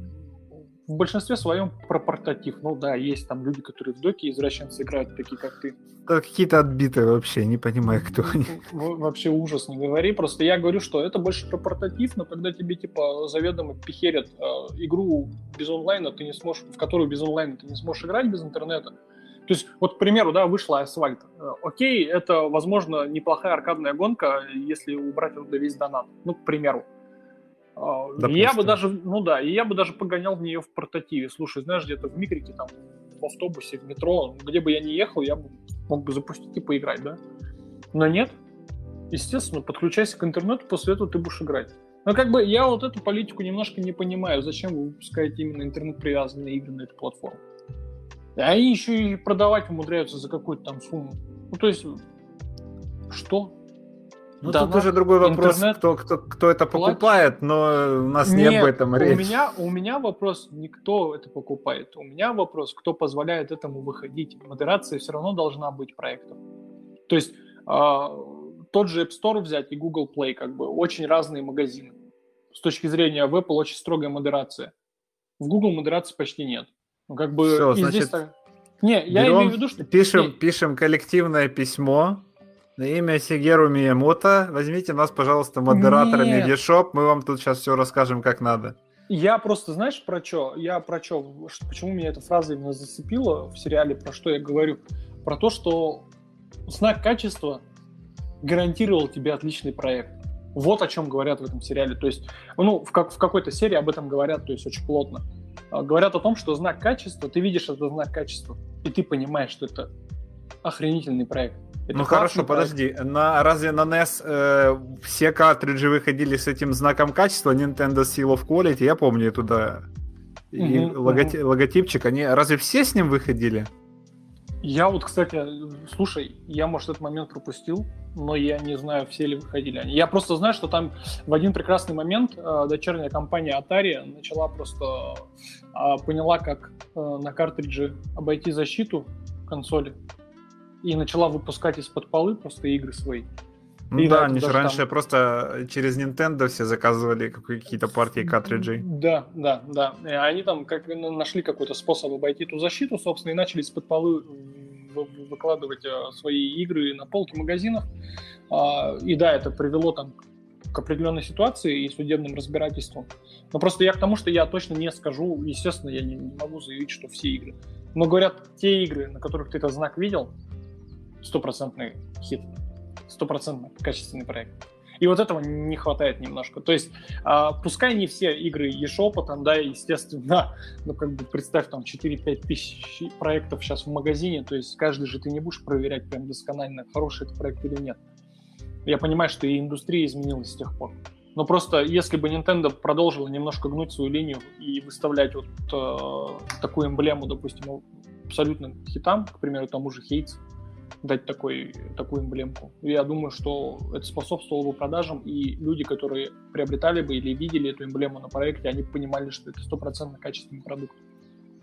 A: в большинстве своем про портатив. Ну да, есть там люди, которые в доке извращенцы играют, такие как ты.
B: Да, какие-то отбитые вообще, не понимаю, кто они.
A: Вообще ужас, не говори. Просто я говорю, что это больше про портатив, но когда тебе типа заведомо пихерят э, игру без онлайна, ты не сможешь, в которую без онлайна ты не сможешь играть без интернета. То есть, вот, к примеру, да, вышла асфальт. Э, окей, это, возможно, неплохая аркадная гонка, если убрать оттуда весь донат. Ну, к примеру. Допустим. Я бы даже, ну да, и я бы даже погонял в нее в портативе. Слушай, знаешь, где-то в микрике, там, в автобусе, в метро, где бы я ни ехал, я бы мог бы запустить и поиграть, да? Но нет. Естественно, подключайся к интернету, после этого ты будешь играть. Но как бы я вот эту политику немножко не понимаю, зачем вы выпускаете именно интернет-привязанные игры на эту платформу. Они еще и продавать умудряются за какую-то там сумму. Ну, то есть, что?
B: Ну, да, тут уже другой вопрос, интернет... кто, кто, кто это покупает, но у нас Нет, не об этом речь.
A: У меня, у меня вопрос, не кто это покупает. У меня вопрос, кто позволяет этому выходить. Модерация все равно должна быть проектом. То есть э, тот же App Store взять и Google Play, как бы, очень разные магазины. С точки зрения в Apple очень строгая модерация. В Google модерации почти нет. Ну, как бы,
B: Все, значит, здесь... Не, я имею в виду, что... Пишем, не... пишем коллективное письмо на имя Сигеру Миямото возьмите нас, пожалуйста, модераторами eShop, мы вам тут сейчас все расскажем, как надо.
A: Я просто, знаешь, про что? Я про что? Почему меня эта фраза именно зацепила в сериале, про что я говорю? Про то, что знак качества гарантировал тебе отличный проект. Вот о чем говорят в этом сериале. То есть, ну, в, как, в какой-то серии об этом говорят, то есть очень плотно. А, говорят о том, что знак качества, ты видишь этот знак качества, и ты понимаешь, что это охренительный проект.
B: Это ну хорошо, подожди. На, разве на NES э, все картриджи выходили с этим знаком качества Nintendo Seal of Quality? Я помню туда. И логоти- mm-hmm. логотипчик, они разве все с ним выходили?
A: Я вот, кстати, слушай, я, может, этот момент пропустил, но я не знаю, все ли выходили они. Я просто знаю, что там в один прекрасный момент э, дочерняя компания Atari начала просто э, поняла, как э, на картридже обойти защиту консоли и начала выпускать из-под полы просто игры свои.
B: Ну и да, они же раньше там... просто через Nintendo все заказывали какие-то партии картриджей.
A: Да, да, да. И они там как нашли какой-то способ обойти эту защиту, собственно, и начали из-под полы выкладывать а, свои игры на полки магазинов. А, и да, это привело там к определенной ситуации и судебным разбирательствам. Но просто я к тому, что я точно не скажу, естественно, я не, не могу заявить, что все игры. Но говорят, те игры, на которых ты этот знак видел, стопроцентный хит, стопроцентно качественный проект. И вот этого не хватает немножко. То есть, а, пускай не все игры eShop, там, да, естественно, ну, как бы представь, там, 4-5 тысяч проектов сейчас в магазине, то есть каждый же ты не будешь проверять прям досконально, хороший это проект или нет. Я понимаю, что и индустрия изменилась с тех пор. Но просто если бы Nintendo продолжила немножко гнуть свою линию и выставлять вот э, такую эмблему, допустим, абсолютным хитам, к примеру, тому же Хейтс, дать такой, такую эмблемку. Я думаю, что это способствовало бы продажам, и люди, которые приобретали бы или видели эту эмблему на проекте, они понимали, что это стопроцентно качественный продукт.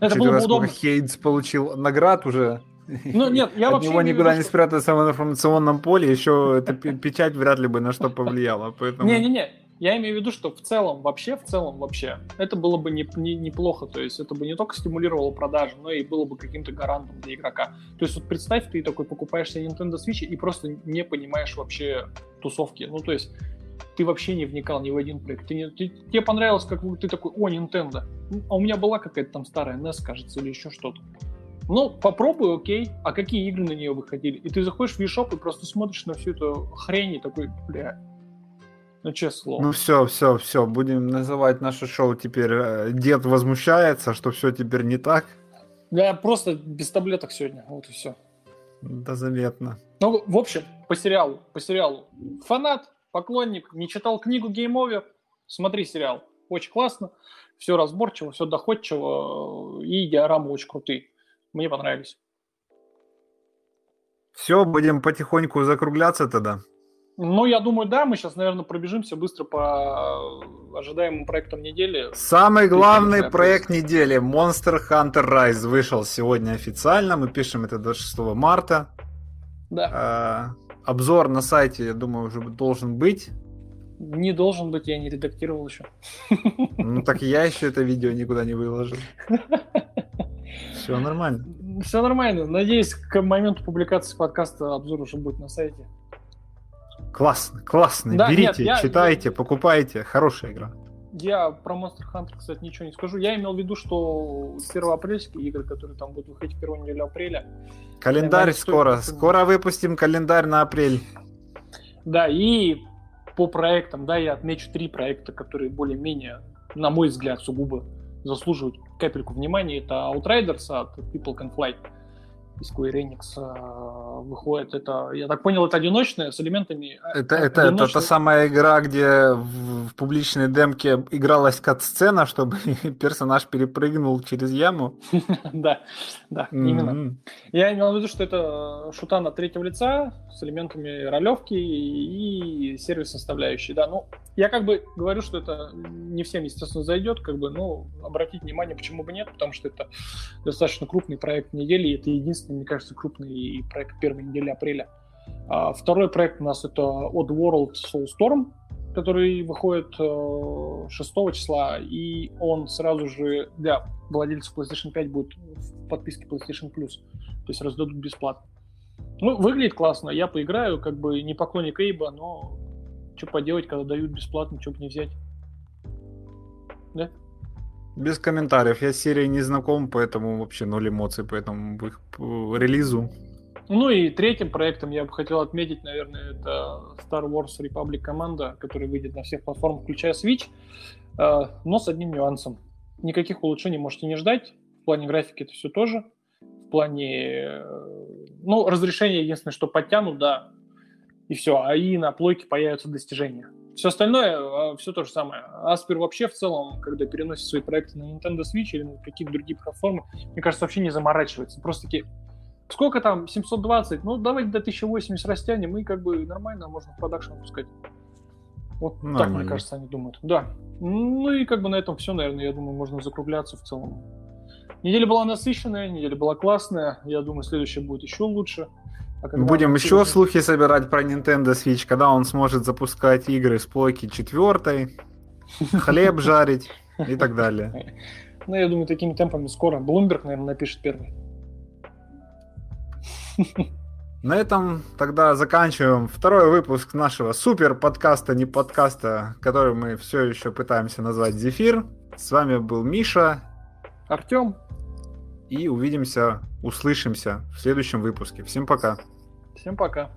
B: Это было бы удобно. Хейтс получил наград уже.
A: Ну нет, я
B: От
A: вообще
B: него никуда не спрятаться в информационном поле, еще эта печать вряд ли бы на что повлияла. Поэтому...
A: Не-не-не, я имею в виду, что в целом, вообще, в целом, вообще, это было бы не, не, неплохо. То есть это бы не только стимулировало продажи, но и было бы каким-то гарантом для игрока. То есть вот представь, ты такой покупаешь себе Nintendo Switch и просто не понимаешь вообще тусовки. Ну, то есть ты вообще не вникал ни в один проект. Ты не, ты, тебе понравилось, как ты такой, о, Nintendo. А у меня была какая-то там старая NES, кажется, или еще что-то. Ну, попробуй, окей. А какие игры на нее выходили? И ты заходишь в eShop и просто смотришь на всю эту хрень и такой, бля, ну, честное слово.
B: Ну, все, все, все. Будем называть наше шоу теперь э, «Дед возмущается», что все теперь не так.
A: Я просто без таблеток сегодня, вот и все.
B: Да, заметно.
A: Ну, в общем, по сериалу, по сериалу. Фанат, поклонник, не читал книгу Game Over, смотри сериал. Очень классно, все разборчиво, все доходчиво, и диорамы очень крутые. Мне понравились.
B: Все, будем потихоньку закругляться тогда.
A: Ну, я думаю, да, мы сейчас, наверное, пробежимся быстро по ожидаемым проектам недели.
B: Самый главный проект недели Monster Hunter Rise вышел сегодня официально. Мы пишем это 26 марта.
A: Да.
B: А, обзор на сайте, я думаю, уже должен быть.
A: Не должен быть, я не редактировал еще.
B: Ну так я еще это видео никуда не выложил. Все нормально.
A: Все нормально. Надеюсь, к моменту публикации подкаста обзор уже будет на сайте.
B: Классно, классно. Да, Берите, нет, я, читайте, я... покупайте. Хорошая игра.
A: Я про Monster Hunter, кстати, ничего не скажу. Я имел в виду, что 1 апрельские игры, которые там будут выходить в первую неделю апреля.
B: Календарь скоро. Стоит... Скоро выпустим календарь на апрель.
A: Да, и по проектам, да, я отмечу три проекта, которые более-менее, на мой взгляд, сугубо заслуживают капельку внимания. Это Outriders от People Can Fly и Square Enix э, выходит. Это, я так понял, это одиночная с элементами...
B: Э, это, это, одиночной... это та самая игра, где в, в публичной демке игралась кат-сцена, чтобы персонаж перепрыгнул через яму.
A: Да, да, именно. Я имел в виду, что это шутан от третьего лица с элементами ролевки и сервис составляющей. Да, ну, я как бы говорю, что это не всем, естественно, зайдет, как бы, ну, обратить внимание, почему бы нет, потому что это достаточно крупный проект недели, и это единственный, мне кажется, крупный проект первой недели апреля. А второй проект у нас это Odd World Soulstorm, который выходит 6 э, числа, и он сразу же для владельцев PlayStation 5 будет в подписке PlayStation Plus, то есть раздадут бесплатно. Ну, выглядит классно, я поиграю, как бы не поклонник Эйба, но что поделать, когда дают бесплатно, что бы не взять. Да?
B: Без комментариев. Я с серией не знаком, поэтому вообще ноль эмоций по этому релизу.
A: Ну и третьим проектом я бы хотел отметить, наверное, это Star Wars Republic команда, который выйдет на всех платформах, включая Switch, э, но с одним нюансом. Никаких улучшений можете не ждать. В плане графики это все тоже. В плане... Э, ну, разрешение единственное, что подтянут, да, и все, а и на плойке появятся достижения. Все остальное, а, все то же самое. Аспер вообще в целом, когда переносит свои проекты на Nintendo Switch или на какие-то другие платформы, мне кажется, вообще не заморачивается. Просто таки, сколько там, 720? Ну, давайте до 1080 растянем, и как бы нормально можно в продакшн пускать. Вот нормально. так, мне кажется, они думают. Да. Ну и как бы на этом все, наверное, я думаю, можно закругляться в целом. Неделя была насыщенная, неделя была классная. Я думаю, следующая будет еще лучше.
B: А Будем еще будет... слухи собирать про Nintendo Switch, когда он сможет запускать игры с плойки четвертой, хлеб жарить и так далее.
A: Ну, я думаю, такими темпами скоро. Bloomberg, наверное, напишет первый.
B: На этом тогда заканчиваем второй выпуск нашего супер подкаста, не подкаста, который мы все еще пытаемся назвать Зефир. С вами был Миша.
A: Артем.
B: И увидимся, услышимся в следующем выпуске. Всем пока.
A: Всем пока.